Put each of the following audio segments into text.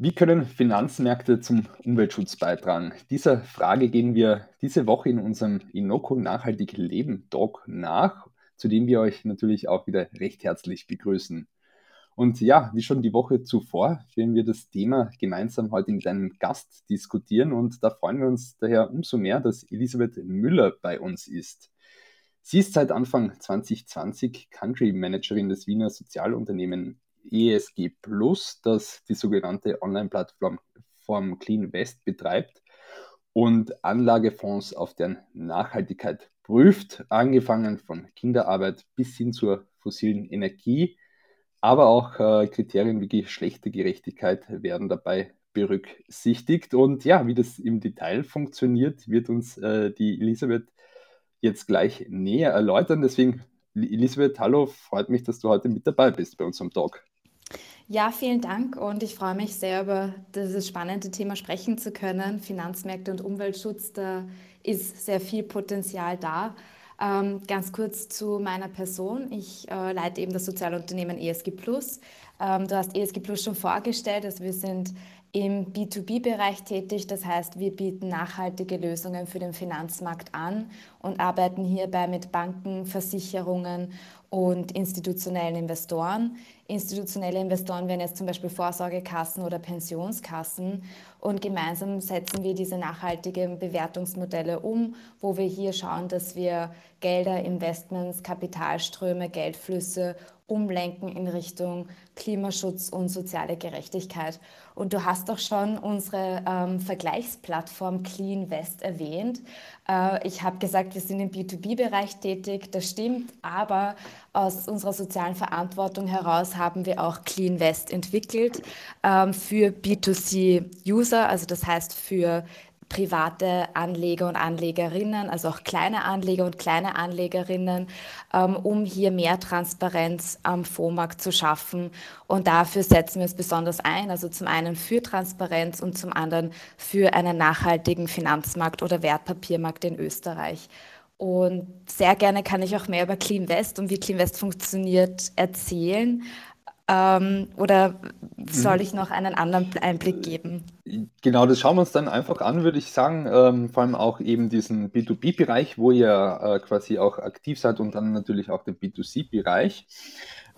Wie können Finanzmärkte zum Umweltschutz beitragen? Dieser Frage gehen wir diese Woche in unserem Inoko Nachhaltig Leben Talk nach, zu dem wir euch natürlich auch wieder recht herzlich begrüßen. Und ja, wie schon die Woche zuvor, werden wir das Thema gemeinsam heute mit einem Gast diskutieren und da freuen wir uns daher umso mehr, dass Elisabeth Müller bei uns ist. Sie ist seit Anfang 2020 Country Managerin des Wiener Sozialunternehmen ESG Plus, das die sogenannte Online-Plattform Clean West betreibt und Anlagefonds auf deren Nachhaltigkeit prüft, angefangen von Kinderarbeit bis hin zur fossilen Energie. Aber auch äh, Kriterien wie Geschlechtergerechtigkeit werden dabei berücksichtigt. Und ja, wie das im Detail funktioniert, wird uns äh, die Elisabeth jetzt gleich näher erläutern. Deswegen, Elisabeth, hallo, freut mich, dass du heute mit dabei bist bei unserem Talk. Ja, vielen Dank und ich freue mich sehr, über dieses spannende Thema sprechen zu können. Finanzmärkte und Umweltschutz, da ist sehr viel Potenzial da. Ähm, ganz kurz zu meiner Person. Ich äh, leite eben das Sozialunternehmen ESG Plus. Ähm, du hast ESG Plus schon vorgestellt. Also wir sind im B2B-Bereich tätig. Das heißt, wir bieten nachhaltige Lösungen für den Finanzmarkt an und arbeiten hierbei mit Banken, Versicherungen und institutionellen Investoren. Institutionelle Investoren wären jetzt zum Beispiel Vorsorgekassen oder Pensionskassen. Und gemeinsam setzen wir diese nachhaltigen Bewertungsmodelle um, wo wir hier schauen, dass wir Gelder, Investments, Kapitalströme, Geldflüsse umlenken in Richtung Klimaschutz und soziale Gerechtigkeit. Und du hast doch schon unsere ähm, Vergleichsplattform Clean West erwähnt. Äh, ich habe gesagt, wir sind im B2B-Bereich tätig, das stimmt, aber aus unserer sozialen Verantwortung heraus haben wir auch Clean West entwickelt ähm, für B2C-User, also das heißt für private Anleger und Anlegerinnen, also auch kleine Anleger und kleine Anlegerinnen, ähm, um hier mehr Transparenz am Fondsmarkt zu schaffen. Und dafür setzen wir es besonders ein, also zum einen für Transparenz und zum anderen für einen nachhaltigen Finanzmarkt oder Wertpapiermarkt in Österreich. Und sehr gerne kann ich auch mehr über Clean West und wie Clean West funktioniert erzählen. Ähm, oder soll mhm. ich noch einen anderen Einblick geben? Genau, das schauen wir uns dann einfach an, würde ich sagen. Ähm, vor allem auch eben diesen B2B-Bereich, wo ihr äh, quasi auch aktiv seid und dann natürlich auch den B2C-Bereich.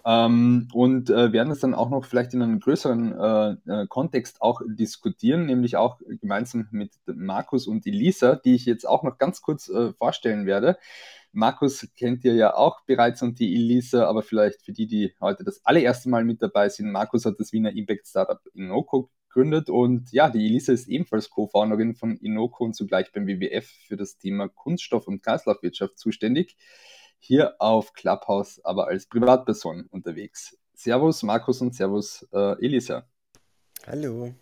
Ähm, und äh, werden es dann auch noch vielleicht in einem größeren äh, äh, Kontext auch diskutieren, nämlich auch gemeinsam mit Markus und Elisa, die ich jetzt auch noch ganz kurz äh, vorstellen werde. Markus kennt ihr ja auch bereits und die Elisa, aber vielleicht für die, die heute das allererste Mal mit dabei sind. Markus hat das Wiener Impact Startup Inoko gegründet und ja, die Elisa ist ebenfalls Co-Founderin von Inoko und zugleich beim WWF für das Thema Kunststoff- und Kreislaufwirtschaft zuständig. Hier auf Clubhouse, aber als Privatperson unterwegs. Servus Markus und Servus äh, Elisa. Hallo.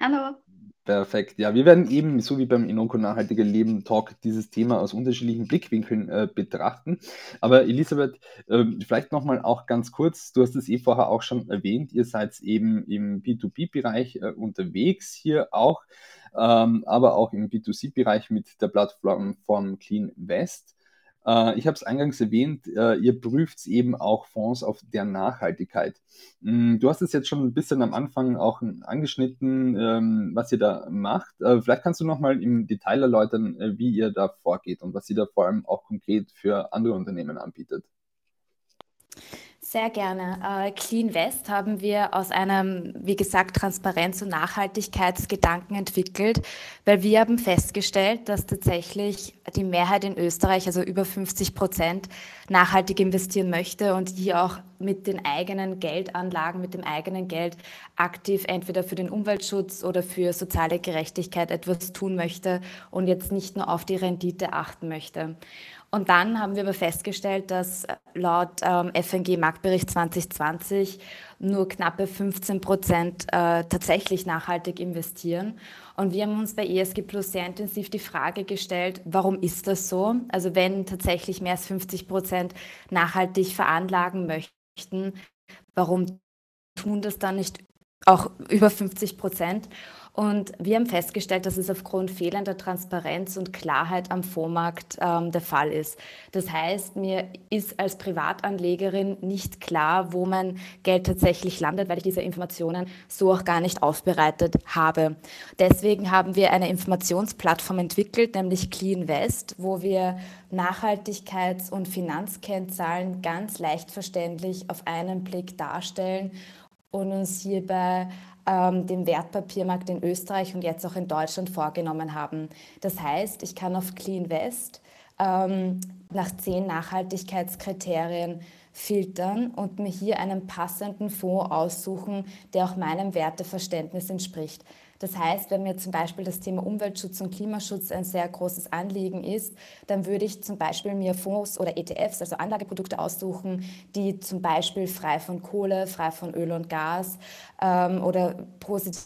Hallo. Perfekt. Ja, wir werden eben, so wie beim Inoko Nachhaltige Leben Talk, dieses Thema aus unterschiedlichen Blickwinkeln äh, betrachten. Aber Elisabeth, äh, vielleicht nochmal auch ganz kurz, du hast es eh vorher auch schon erwähnt, ihr seid eben im B2B-Bereich äh, unterwegs hier auch, ähm, aber auch im B2C-Bereich mit der Plattform Clean West. Äh, ich habe es eingangs erwähnt, äh, ihr prüft eben auch Fonds auf deren Nachhaltigkeit. Mm, du hast es jetzt schon ein bisschen am Anfang auch angeschnitten, ähm, was ihr da macht. Äh, vielleicht kannst du nochmal im Detail erläutern, wie ihr da vorgeht und was ihr da vor allem auch konkret für andere Unternehmen anbietet. Sehr gerne. Äh, Clean West haben wir aus einem, wie gesagt, Transparenz- und Nachhaltigkeitsgedanken entwickelt, weil wir haben festgestellt, dass tatsächlich die Mehrheit in Österreich, also über 50 Prozent, nachhaltig investieren möchte und hier auch mit den eigenen Geldanlagen, mit dem eigenen Geld aktiv entweder für den Umweltschutz oder für soziale Gerechtigkeit etwas tun möchte und jetzt nicht nur auf die Rendite achten möchte. Und dann haben wir aber festgestellt, dass laut ähm, FNG Marktbericht 2020 nur knappe 15 Prozent äh, tatsächlich nachhaltig investieren. Und wir haben uns bei ESG Plus sehr intensiv die Frage gestellt, warum ist das so? Also wenn tatsächlich mehr als 50 Prozent nachhaltig veranlagen möchten, warum tun das dann nicht auch über 50 Prozent? Und wir haben festgestellt, dass es aufgrund fehlender Transparenz und Klarheit am Fondsmarkt ähm, der Fall ist. Das heißt, mir ist als Privatanlegerin nicht klar, wo mein Geld tatsächlich landet, weil ich diese Informationen so auch gar nicht aufbereitet habe. Deswegen haben wir eine Informationsplattform entwickelt, nämlich Clean West, wo wir Nachhaltigkeits- und Finanzkennzahlen ganz leicht verständlich auf einen Blick darstellen und uns hierbei ähm, dem Wertpapiermarkt in Österreich und jetzt auch in Deutschland vorgenommen haben. Das heißt, ich kann auf Clean West ähm, nach zehn Nachhaltigkeitskriterien filtern und mir hier einen passenden Fonds aussuchen, der auch meinem Werteverständnis entspricht. Das heißt, wenn mir zum Beispiel das Thema Umweltschutz und Klimaschutz ein sehr großes Anliegen ist, dann würde ich zum Beispiel mir Fonds oder ETFs, also Anlageprodukte aussuchen, die zum Beispiel frei von Kohle, frei von Öl und Gas ähm, oder positiv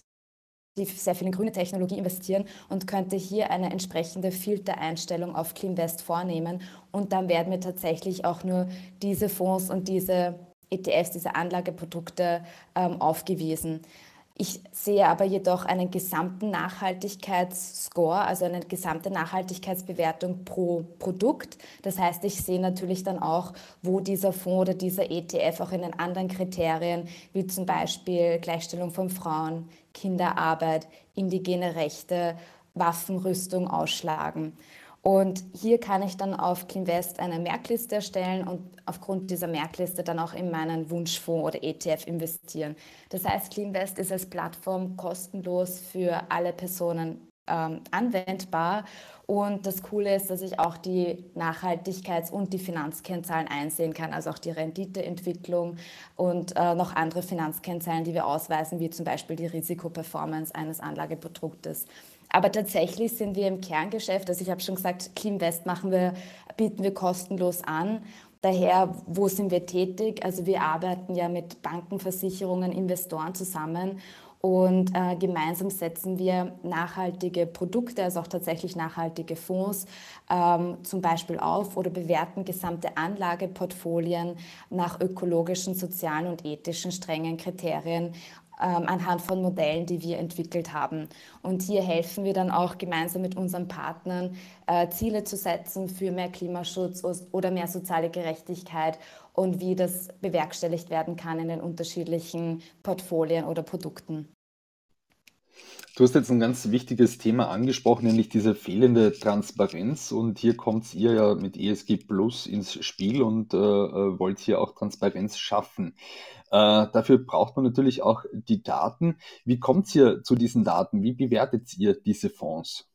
sehr viel in grüne Technologie investieren und könnte hier eine entsprechende Filtereinstellung auf CleanVest vornehmen. Und dann werden mir tatsächlich auch nur diese Fonds und diese ETFs, diese Anlageprodukte ähm, aufgewiesen. Ich sehe aber jedoch einen gesamten Nachhaltigkeitsscore, also eine gesamte Nachhaltigkeitsbewertung pro Produkt. Das heißt, ich sehe natürlich dann auch, wo dieser Fonds oder dieser ETF auch in den anderen Kriterien, wie zum Beispiel Gleichstellung von Frauen, Kinderarbeit, indigene Rechte, Waffenrüstung ausschlagen. Und hier kann ich dann auf CleanVest eine Merkliste erstellen und aufgrund dieser Merkliste dann auch in meinen Wunschfonds oder ETF investieren. Das heißt, CleanVest ist als Plattform kostenlos für alle Personen ähm, anwendbar. Und das Coole ist, dass ich auch die Nachhaltigkeits- und die Finanzkennzahlen einsehen kann, also auch die Renditeentwicklung und äh, noch andere Finanzkennzahlen, die wir ausweisen, wie zum Beispiel die Risikoperformance eines Anlageproduktes. Aber tatsächlich sind wir im Kerngeschäft, also ich habe schon gesagt, CleanVest machen wir, bieten wir kostenlos an. Daher, wo sind wir tätig? Also wir arbeiten ja mit Banken, Versicherungen, Investoren zusammen und äh, gemeinsam setzen wir nachhaltige Produkte, also auch tatsächlich nachhaltige Fonds ähm, zum Beispiel auf oder bewerten gesamte Anlageportfolien nach ökologischen, sozialen und ethischen strengen Kriterien anhand von Modellen, die wir entwickelt haben. Und hier helfen wir dann auch gemeinsam mit unseren Partnern, äh, Ziele zu setzen für mehr Klimaschutz oder mehr soziale Gerechtigkeit und wie das bewerkstelligt werden kann in den unterschiedlichen Portfolien oder Produkten. Du hast jetzt ein ganz wichtiges Thema angesprochen, nämlich diese fehlende Transparenz. Und hier kommt ihr ja mit ESG Plus ins Spiel und äh, äh, wollt hier auch Transparenz schaffen. Äh, dafür braucht man natürlich auch die Daten. Wie kommt ihr zu diesen Daten? Wie bewertet ihr diese Fonds?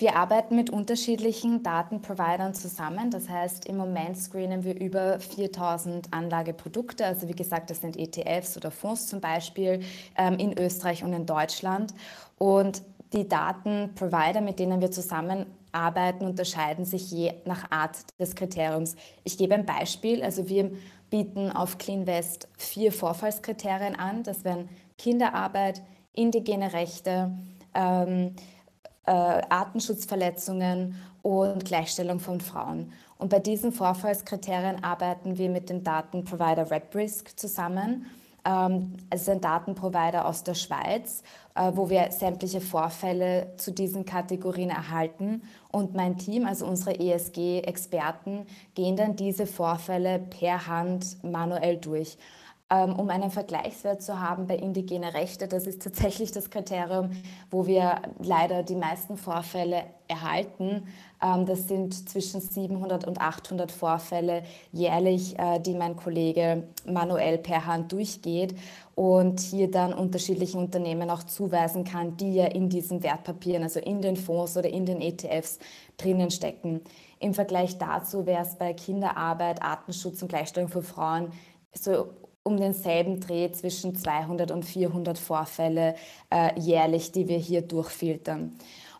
Wir arbeiten mit unterschiedlichen Datenprovidern zusammen. Das heißt, im Moment screenen wir über 4000 Anlageprodukte. Also wie gesagt, das sind ETFs oder Fonds zum Beispiel ähm, in Österreich und in Deutschland. Und die Datenprovider, mit denen wir zusammenarbeiten, unterscheiden sich je nach Art des Kriteriums. Ich gebe ein Beispiel. Also wir bieten auf CleanVest vier Vorfallskriterien an. Das wären Kinderarbeit, indigene Rechte, ähm, äh, Artenschutzverletzungen und Gleichstellung von Frauen. Und bei diesen Vorfallskriterien arbeiten wir mit dem Datenprovider RepRisk zusammen. Ähm, es ist ein Datenprovider aus der Schweiz, äh, wo wir sämtliche Vorfälle zu diesen Kategorien erhalten. Und mein Team, also unsere ESG-Experten, gehen dann diese Vorfälle per Hand manuell durch. Ähm, um einen Vergleichswert zu haben bei indigene Rechte. Das ist tatsächlich das Kriterium, wo wir leider die meisten Vorfälle erhalten. Ähm, das sind zwischen 700 und 800 Vorfälle jährlich, äh, die mein Kollege manuell per Hand durchgeht und hier dann unterschiedlichen Unternehmen auch zuweisen kann, die ja in diesen Wertpapieren, also in den Fonds oder in den ETFs drinnen stecken. Im Vergleich dazu wäre es bei Kinderarbeit, Artenschutz und Gleichstellung für Frauen so um denselben Dreh zwischen 200 und 400 Vorfälle äh, jährlich, die wir hier durchfiltern.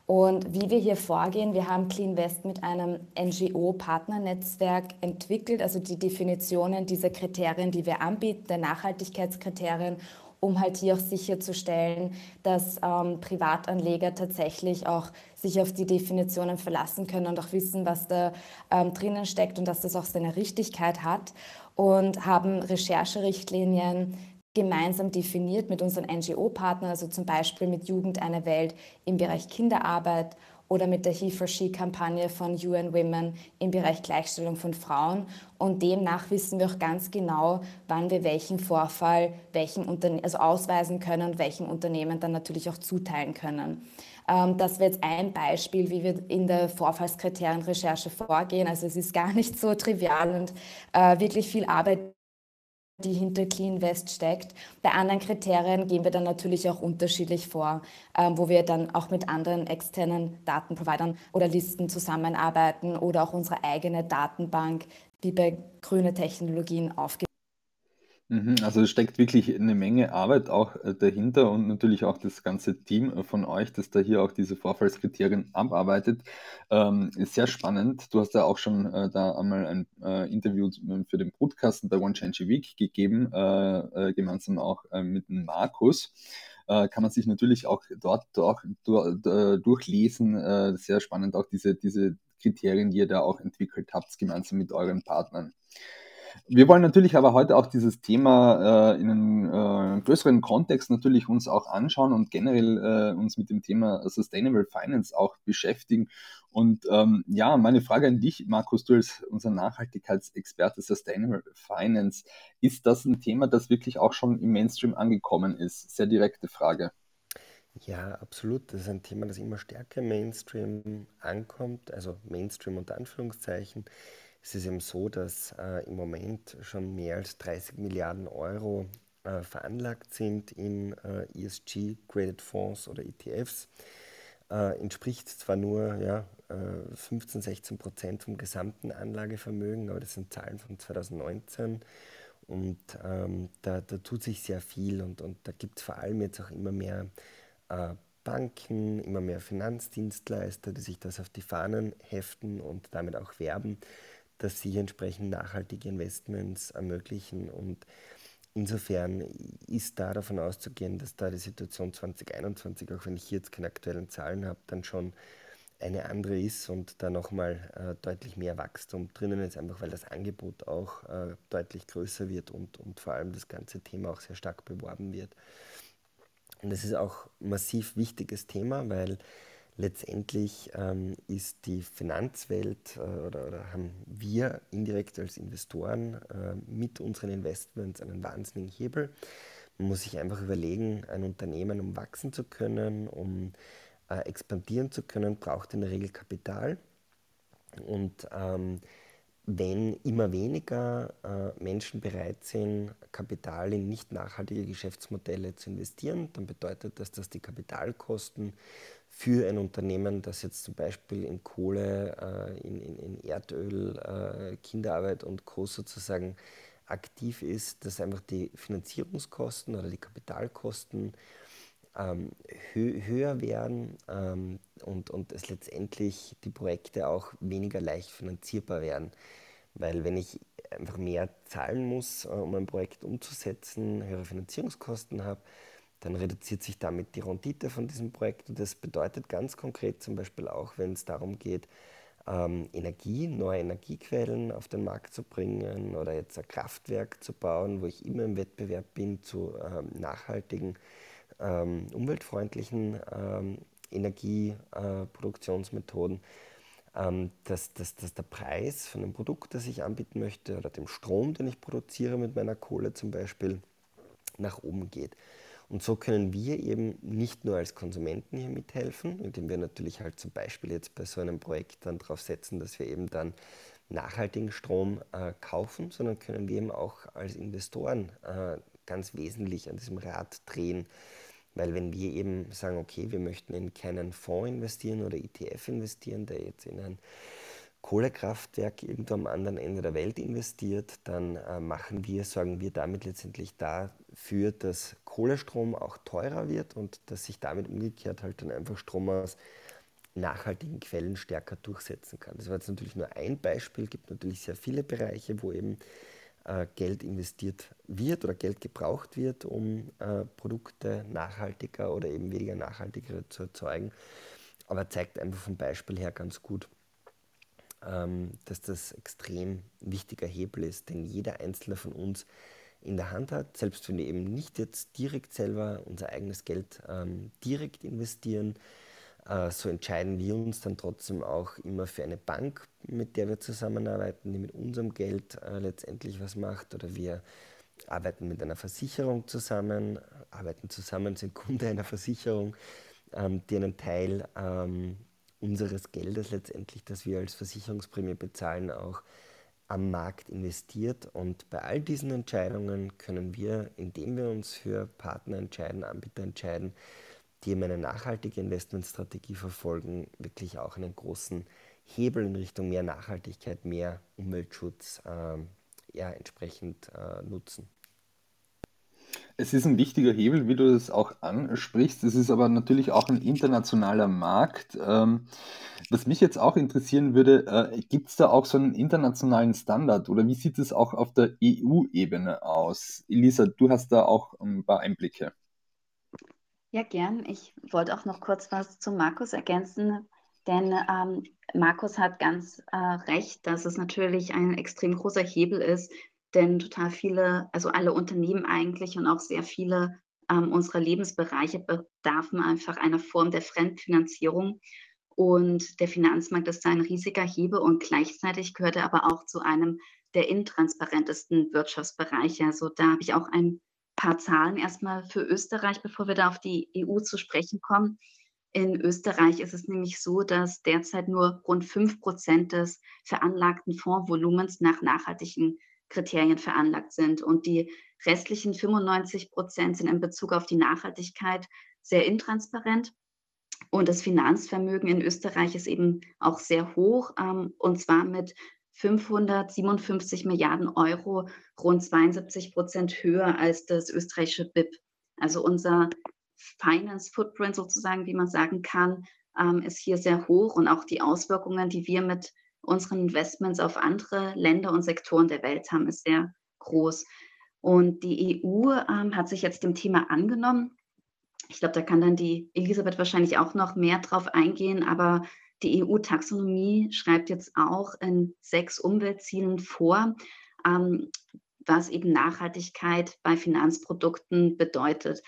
Und wie wir hier vorgehen, wir haben CleanVest mit einem NGO-Partnernetzwerk entwickelt, also die Definitionen dieser Kriterien, die wir anbieten, der Nachhaltigkeitskriterien, um halt hier auch sicherzustellen, dass ähm, Privatanleger tatsächlich auch sich auf die Definitionen verlassen können und auch wissen, was da ähm, drinnen steckt und dass das auch seine Richtigkeit hat und haben Rechercherichtlinien gemeinsam definiert mit unseren NGO-Partnern, also zum Beispiel mit Jugend eine Welt im Bereich Kinderarbeit oder mit der He for She-Kampagne von UN Women im Bereich Gleichstellung von Frauen. Und demnach wissen wir auch ganz genau, wann wir welchen Vorfall welchen also ausweisen können und welchen Unternehmen dann natürlich auch zuteilen können. Ähm, das wäre jetzt ein Beispiel, wie wir in der Vorfallskriterienrecherche vorgehen. Also es ist gar nicht so trivial und äh, wirklich viel Arbeit die hinter Clean West steckt. Bei anderen Kriterien gehen wir dann natürlich auch unterschiedlich vor, ähm, wo wir dann auch mit anderen externen Datenprovidern oder Listen zusammenarbeiten oder auch unsere eigene Datenbank, wie bei grüne Technologien, aufgebaut Mhm, also es steckt wirklich eine Menge Arbeit auch äh, dahinter und natürlich auch das ganze Team äh, von euch, das da hier auch diese Vorfallskriterien abarbeitet. Ähm, ist sehr spannend. Du hast ja auch schon äh, da einmal ein äh, Interview für den Brutkasten bei One Change a Week gegeben, äh, äh, gemeinsam auch mit Markus. kann man sich natürlich auch dort durch, durch, durchlesen. sehr spannend auch diese, diese Kriterien, die ihr da auch entwickelt habt, gemeinsam mit euren Partnern. Wir wollen natürlich aber heute auch dieses Thema äh, in einem äh, größeren Kontext natürlich uns auch anschauen und generell äh, uns mit dem Thema Sustainable Finance auch beschäftigen. Und ähm, ja, meine Frage an dich, Markus, du als unser Nachhaltigkeitsexperte Sustainable Finance, ist das ein Thema, das wirklich auch schon im Mainstream angekommen ist? Sehr direkte Frage. Ja, absolut. Das ist ein Thema, das immer stärker Mainstream ankommt, also Mainstream unter Anführungszeichen. Es ist eben so, dass äh, im Moment schon mehr als 30 Milliarden Euro äh, veranlagt sind in äh, ESG-Graded Fonds oder ETFs. Äh, entspricht zwar nur ja, 15, äh, 16 Prozent vom gesamten Anlagevermögen, aber das sind Zahlen von 2019. Und ähm, da, da, tut sich sehr viel und, und da gibt es vor allem jetzt auch immer mehr äh, Banken, immer mehr Finanzdienstleister, die sich das auf die Fahnen heften und damit auch werben, dass sie entsprechend nachhaltige Investments ermöglichen. Und insofern ist da davon auszugehen, dass da die Situation 2021, auch wenn ich jetzt keine aktuellen Zahlen habe, dann schon eine andere ist und da nochmal äh, deutlich mehr Wachstum drinnen ist, einfach weil das Angebot auch äh, deutlich größer wird und, und vor allem das ganze Thema auch sehr stark beworben wird. Und das ist auch massiv wichtiges Thema, weil letztendlich ähm, ist die Finanzwelt äh, oder, oder, haben wir indirekt als Investoren äh, mit unseren Investments einen wahnsinnigen Hebel. Man muss sich einfach überlegen, ein Unternehmen, um wachsen zu können, um äh, expandieren zu können, braucht in der Regel Kapital. Und ähm, wenn immer weniger äh, Menschen bereit sind, Kapital in nicht nachhaltige Geschäftsmodelle zu investieren, dann bedeutet das, dass die Kapitalkosten für ein Unternehmen, das jetzt zum Beispiel in Kohle, äh, in, in, in, Erdöl, äh, Kinderarbeit und Co. sozusagen aktiv ist, dass einfach die Finanzierungskosten oder die Kapitalkosten ähm, hö höher werden ähm, und, und es letztendlich die Projekte auch weniger leicht finanzierbar werden. Weil wenn ich einfach mehr zahlen muss, äh, um ein Projekt umzusetzen, höhere Finanzierungskosten habe, dann reduziert sich damit die Rendite von diesem Projekt. Und das bedeutet ganz konkret zum Beispiel auch, wenn es darum geht, ähm, Energie, neue Energiequellen auf den Markt zu bringen oder jetzt ein Kraftwerk zu bauen, wo ich immer im Wettbewerb bin zu ähm, nachhaltigen, ähm, umweltfreundlichen Energieproduktionsmethoden. Dass, dass, dass der Preis von dem Produkt, das ich anbieten möchte, oder dem Strom, den ich produziere mit meiner Kohle zum Beispiel, nach oben geht. Und so können wir eben nicht nur als Konsumenten hier mithelfen, indem wir natürlich halt zum Beispiel jetzt bei so einem Projekt dann darauf setzen, dass wir eben dann nachhaltigen Strom äh, kaufen, sondern können wir eben auch als Investoren äh, ganz wesentlich an diesem Rad drehen. Weil wenn wir eben sagen, okay, wir möchten in keinen Fonds investieren oder ETF investieren, der jetzt in ein Kohlekraftwerk irgendwo am anderen Ende der Welt investiert, dann äh, machen wir, sorgen wir damit letztendlich dafür, dass Kohlestrom auch teurer wird und dass sich damit umgekehrt halt dann einfach Strom aus nachhaltigen Quellen stärker durchsetzen kann. Das war jetzt natürlich nur ein Beispiel, gibt natürlich sehr viele Bereiche, wo eben äh, Geld investiert wird oder Geld gebraucht wird, um äh, Produkte nachhaltiger oder eben weniger nachhaltiger zu erzeugen. Aber zeigt einfach vom Beispiel her ganz gut, dass das extrem wichtiger Hebel ist, denn jeder einzelne von uns in der Hand hat, selbst wenn wir eben nicht jetzt direkt selber unser eigenes Geld ähm, direkt investieren, äh, so entscheiden wir uns dann trotzdem auch immer für eine Bank, mit der wir zusammenarbeiten, die mit unserem Geld äh, letztendlich was macht oder wir arbeiten mit einer Versicherung zusammen, arbeiten zusammen, sind Kunde einer Versicherung, ähm, die einen Teil ähm, unseres Geldes letztendlich, das wir als Versicherungsprämie bezahlen, auch am Markt investiert. Und bei all diesen Entscheidungen können wir, indem wir uns für Partner entscheiden, Anbieter entscheiden, die eben eine nachhaltige Investmentstrategie verfolgen, wirklich auch einen großen Hebel in Richtung mehr Nachhaltigkeit, mehr Umweltschutz äh, ja, entsprechend äh, nutzen. Es ist ein wichtiger Hebel, wie du das auch ansprichst. Es ist aber natürlich auch ein internationaler Markt. Ähm, was mich jetzt auch interessieren würde, äh, gibt es da auch so einen internationalen Standard oder wie sieht es auch auf der EU-Ebene aus? Elisa, du hast da auch ein paar Einblicke. Ja, gern. Ich wollte auch noch kurz was zu Markus ergänzen, denn ähm, Markus hat ganz äh, recht, dass es natürlich ein extrem großer Hebel ist, denn total viele, also alle Unternehmen eigentlich und auch sehr viele ähm, unserer Lebensbereiche bedarfen einfach einer Form der Fremdfinanzierung. Und der Finanzmarkt ist ein riesiger Hebel und gleichzeitig gehört er aber auch zu einem der intransparentesten Wirtschaftsbereiche. Also da habe ich auch ein paar Zahlen erstmal für Österreich, bevor wir da auf die EU zu sprechen kommen. In Österreich ist es nämlich so, dass derzeit nur rund 5 Prozent des veranlagten Fondsvolumens nach nachhaltigen Kriterien veranlagt sind. Und die restlichen 95 Prozent sind in Bezug auf die Nachhaltigkeit sehr intransparent. Und das Finanzvermögen in Österreich ist eben auch sehr hoch, ähm, und zwar mit 557 Milliarden Euro, rund 72 Prozent höher als das österreichische BIP. Also unser Finance Footprint sozusagen, wie man sagen kann, ähm, ist hier sehr hoch und auch die Auswirkungen, die wir mit unseren Investments auf andere Länder und Sektoren der Welt haben, ist sehr groß. Und die EU ähm, hat sich jetzt dem Thema angenommen. Ich glaube, da kann dann die Elisabeth wahrscheinlich auch noch mehr drauf eingehen, aber die EU-Taxonomie schreibt jetzt auch in sechs Umweltzielen vor, ähm, was eben Nachhaltigkeit bei Finanzprodukten bedeutet.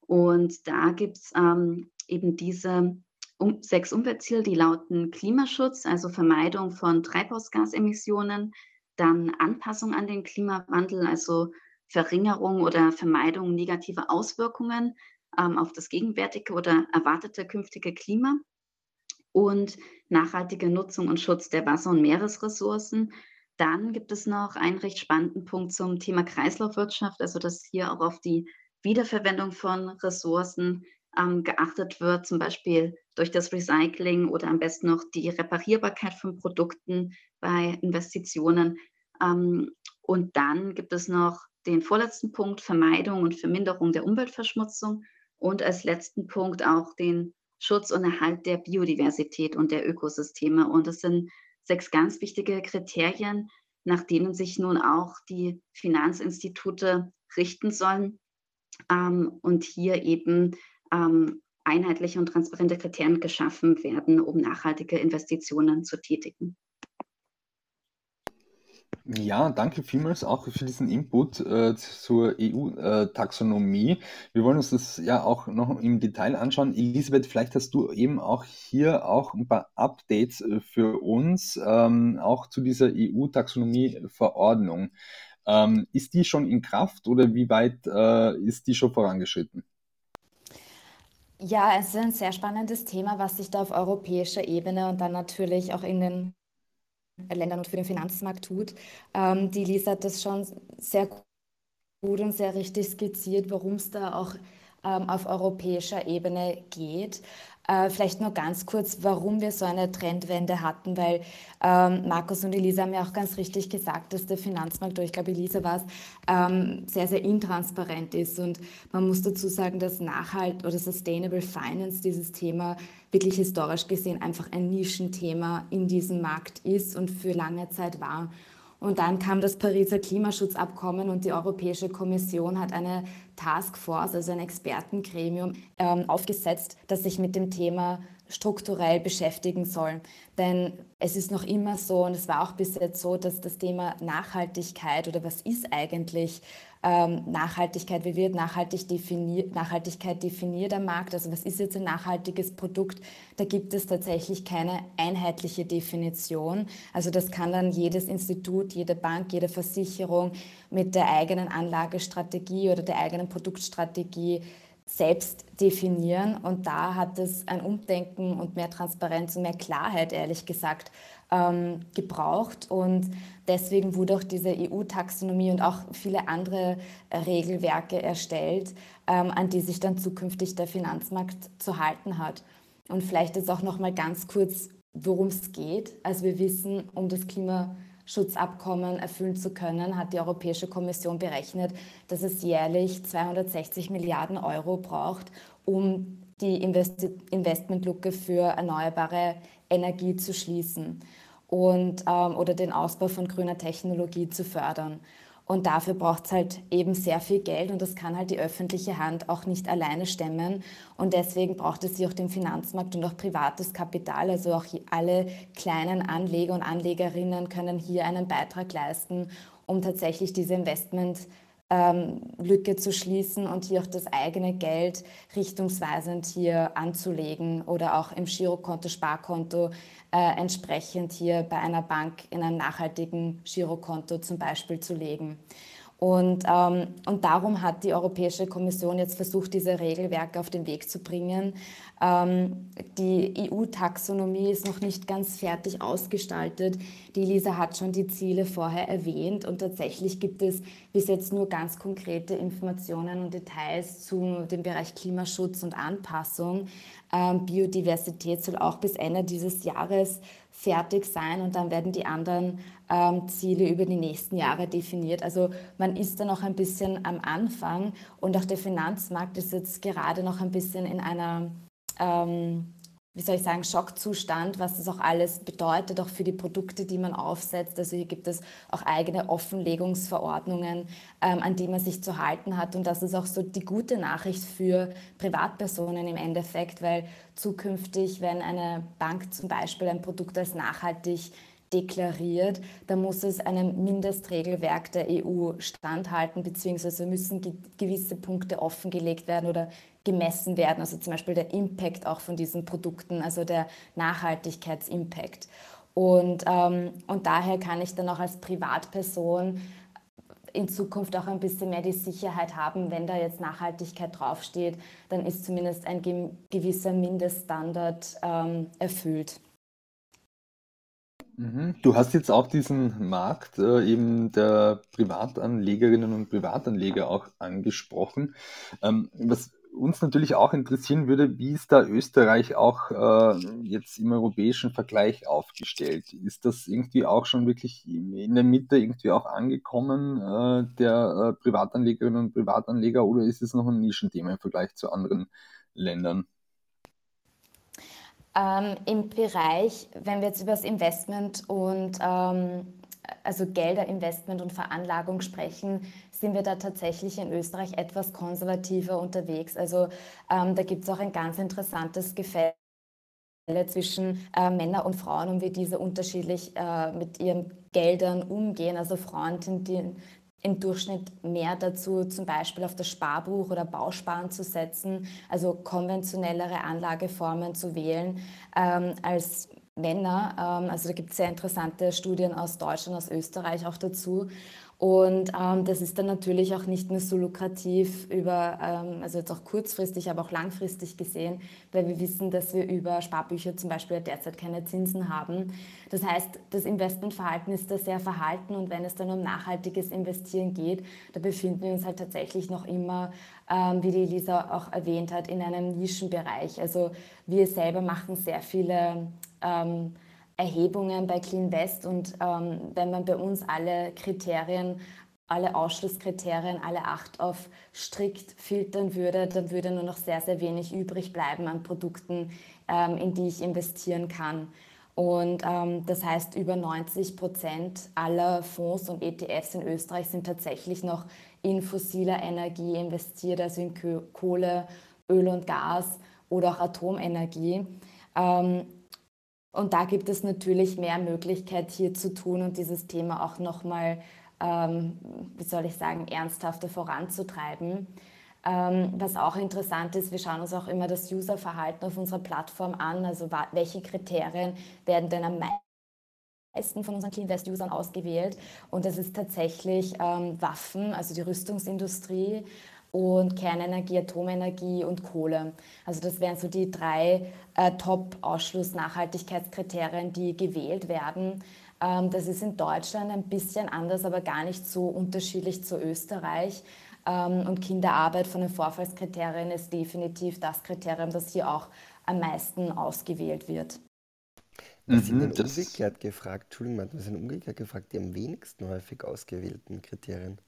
Und da gibt es ähm, eben diese um, sechs Umweltziele, die lauten Klimaschutz, also Vermeidung von Treibhausgasemissionen, dann Anpassung an den Klimawandel, also Verringerung oder Vermeidung negativer Auswirkungen ähm, auf das gegenwärtige oder erwartete künftige Klima und nachhaltige Nutzung und Schutz der Wasser- und Meeresressourcen. Dann gibt es noch einen recht spannenden Punkt zum Thema Kreislaufwirtschaft, also dass hier auch auf die Wiederverwendung von Ressourcen ähm, geachtet wird, zum Beispiel durch das Recycling oder am besten noch die Reparierbarkeit von Produkten bei Investitionen. Ähm, und dann gibt es noch den vorletzten Punkt, Vermeidung und Verminderung der Umweltverschmutzung und als letzten Punkt auch den Schutz und Erhalt der Biodiversität und der Ökosysteme. Und das sind sechs ganz wichtige Kriterien, nach denen sich nun auch die Finanzinstitute richten sollen ähm, und hier eben ähm, einheitliche und transparente Kriterien geschaffen werden, um nachhaltige Investitionen zu tätigen. Ja, danke vielmals auch für diesen Input äh, zur EU-Taxonomie. Äh, Wir wollen uns das ja auch noch im Detail anschauen. Elisabeth, vielleicht hast du eben auch hier auch ein paar Updates äh, für uns, ähm, auch zu dieser EU-Taxonomie-Verordnung. Ähm, ist die schon in Kraft oder wie weit äh, ist die schon vorangeschritten? Ja, es ist ein sehr spannendes Thema, was sich da auf europäischer Ebene und dann natürlich auch in den Ländern und für den Finanzmarkt tut. Ähm, die Lisa hat das schon sehr gut und sehr richtig skizziert, worum es da auch ähm, auf europäischer Ebene geht. Äh, vielleicht nur ganz kurz, warum wir so eine Trendwende hatten, weil ähm, Markus und Elisa haben ja auch ganz richtig gesagt, dass der Finanzmarkt, oder ich glaube Elisa war es, ähm, sehr, sehr intransparent ist. Und man muss dazu sagen, dass Nachhalt oder Sustainable Finance dieses Thema wirklich historisch gesehen einfach ein Nischenthema in diesem Markt ist und für lange Zeit war. Und dann kam das Pariser Klimaschutzabkommen und die Europäische Kommission hat eine Taskforce, also ein Expertengremium, ähm, aufgesetzt, das sich mit dem Thema strukturell beschäftigen soll. Denn es ist noch immer so, und es war auch bis jetzt so, dass das Thema Nachhaltigkeit oder was ist eigentlich ähm, Nachhaltigkeit, wie wird nachhaltig definiert, Nachhaltigkeit definiert am Markt, also was ist jetzt ein nachhaltiges Produkt, da gibt es tatsächlich keine einheitliche Definition. Also das kann dann jedes Institut, jede Bank, jede Versicherung mit der eigenen Anlagestrategie oder der eigenen Produktstrategie selbst definieren. Und da hat es ein Umdenken und mehr Transparenz und mehr Klarheit, ehrlich gesagt, ähm, gebraucht. Und deswegen wurde auch diese EU-Taxonomie und auch viele andere Regelwerke erstellt, ähm, an die sich dann zukünftig der Finanzmarkt zu halten hat. Und vielleicht jetzt auch noch mal ganz kurz, worum es geht. Also wir wissen um das Klima Schutzabkommen erfüllen zu können, hat die Europäische Kommission berechnet, dass es jährlich 260 Milliarden Euro braucht, um die Investi Investmentlücke für erneuerbare Energie zu schließen und, ähm, oder den Ausbau von grüner Technologie zu fördern. Und dafür braucht es halt eben sehr viel Geld und das kann halt die öffentliche Hand auch nicht alleine stemmen. Und deswegen braucht es hier auch den Finanzmarkt und auch privates Kapital. Also auch alle kleinen Anleger und Anlegerinnen können hier einen Beitrag leisten, um tatsächlich diese Investment ähm, Lücke zu schließen und hier auch das eigene Geld richtungsweisend hier anzulegen oder auch im Girokonto, Sparkonto äh, entsprechend hier bei einer Bank in einem nachhaltigen Girokonto zum Beispiel zu legen. Und, ähm, und darum hat die Europäische Kommission jetzt versucht, diese Regelwerke auf den Weg zu bringen. Ähm, die EU-Taxonomie ist noch nicht ganz fertig ausgestaltet. Die Lisa hat schon die Ziele vorher erwähnt und tatsächlich gibt es bis jetzt nur ganz konkrete Informationen und Details zu dem Bereich Klimaschutz und Anpassung. Ähm, Biodiversität soll auch bis Ende dieses Jahres fertig sein und dann werden die anderen ähm, Ziele über die nächsten Jahre definiert. Also man ist da noch ein bisschen am Anfang und auch der Finanzmarkt ist jetzt gerade noch ein bisschen in einer ähm, wie soll ich sagen, Schockzustand, was das auch alles bedeutet, auch für die Produkte, die man aufsetzt. Also hier gibt es auch eigene Offenlegungsverordnungen, ähm, an die man sich zu halten hat. Und das ist auch so die gute Nachricht für Privatpersonen im Endeffekt, weil zukünftig, wenn eine Bank zum Beispiel ein Produkt als nachhaltig deklariert, dann muss es einem Mindestregelwerk der EU standhalten, beziehungsweise müssen gewisse Punkte offengelegt werden oder gemessen werden, also zum Beispiel der Impact auch von diesen Produkten, also der Nachhaltigkeitsimpact. Und, ähm, und daher kann ich dann auch als Privatperson in Zukunft auch ein bisschen mehr die Sicherheit haben, wenn da jetzt Nachhaltigkeit draufsteht, dann ist zumindest ein gewisser Mindeststandard ähm, erfüllt. Mhm. Du hast jetzt auch diesen Markt äh, eben der Privatanlegerinnen und Privatanleger auch angesprochen. Ähm, was uns natürlich auch interessieren würde, wie ist da Österreich auch äh, jetzt im europäischen Vergleich aufgestellt? Ist das irgendwie auch schon wirklich in der Mitte irgendwie auch angekommen, äh, der äh, Privatanlegerinnen und Privatanleger, oder ist es noch ein Nischenthema im Vergleich zu anderen Ländern? Ähm, Im Bereich, wenn wir jetzt über das Investment und ähm, also Gelder, Investment und Veranlagung sprechen, sind wir da tatsächlich in Österreich etwas konservativer unterwegs. Also ähm, da gibt es auch ein ganz interessantes Gefälle zwischen äh, Männern und Frauen und wie diese unterschiedlich äh, mit ihren Geldern umgehen. Also Frauen tendieren im Durchschnitt mehr dazu, zum Beispiel auf das Sparbuch oder Bausparen zu setzen, also konventionellere Anlageformen zu wählen, ähm, als Männer. Ähm, also da gibt es sehr interessante Studien aus Deutschland, aus Österreich auch dazu. Und ähm, das ist dann natürlich auch nicht mehr so lukrativ über, ähm, also jetzt auch kurzfristig, aber auch langfristig gesehen, weil wir wissen, dass wir über Sparbücher zum Beispiel derzeit keine Zinsen haben. Das heißt, das Investmentverhalten ist da sehr verhalten und wenn es dann um nachhaltiges Investieren geht, da befinden wir uns halt tatsächlich noch immer, ähm, wie die Elisa auch erwähnt hat, in einem Nischenbereich. Also wir selber machen sehr viele ähm, Erhebungen bei Clean West und ähm, wenn man bei uns alle Kriterien, alle Ausschlusskriterien, alle acht auf strikt filtern würde, dann würde nur noch sehr, sehr wenig übrig bleiben an Produkten, ähm, in die ich investieren kann. Und ähm, das heißt, über 90 Prozent aller Fonds und ETFs in Österreich sind tatsächlich noch in fossiler Energie investiert, also in Kohle, Öl und Gas oder auch Atomenergie. Ähm, und da gibt es natürlich mehr Möglichkeit hier zu tun und dieses Thema auch nochmal, ähm, wie soll ich sagen, ernsthafter voranzutreiben. Ähm, was auch interessant ist, wir schauen uns auch immer das Userverhalten auf unserer Plattform an. Also welche Kriterien werden denn am meisten von unseren Cleanvest-Usern ausgewählt? Und das ist tatsächlich ähm, Waffen, also die Rüstungsindustrie und Kernenergie, Atomenergie und Kohle. Also das wären so die drei äh, Top-Ausschluss-Nachhaltigkeitskriterien, die gewählt werden. Ähm, das ist in Deutschland ein bisschen anders, aber gar nicht so unterschiedlich zu Österreich. Ähm, und Kinderarbeit von den Vorfallskriterien ist definitiv das Kriterium, das hier auch am meisten ausgewählt wird. Was sind denn mhm, umgekehrt gefragt? Entschuldigung, was sind umgekehrt gefragt die am wenigsten häufig ausgewählten Kriterien?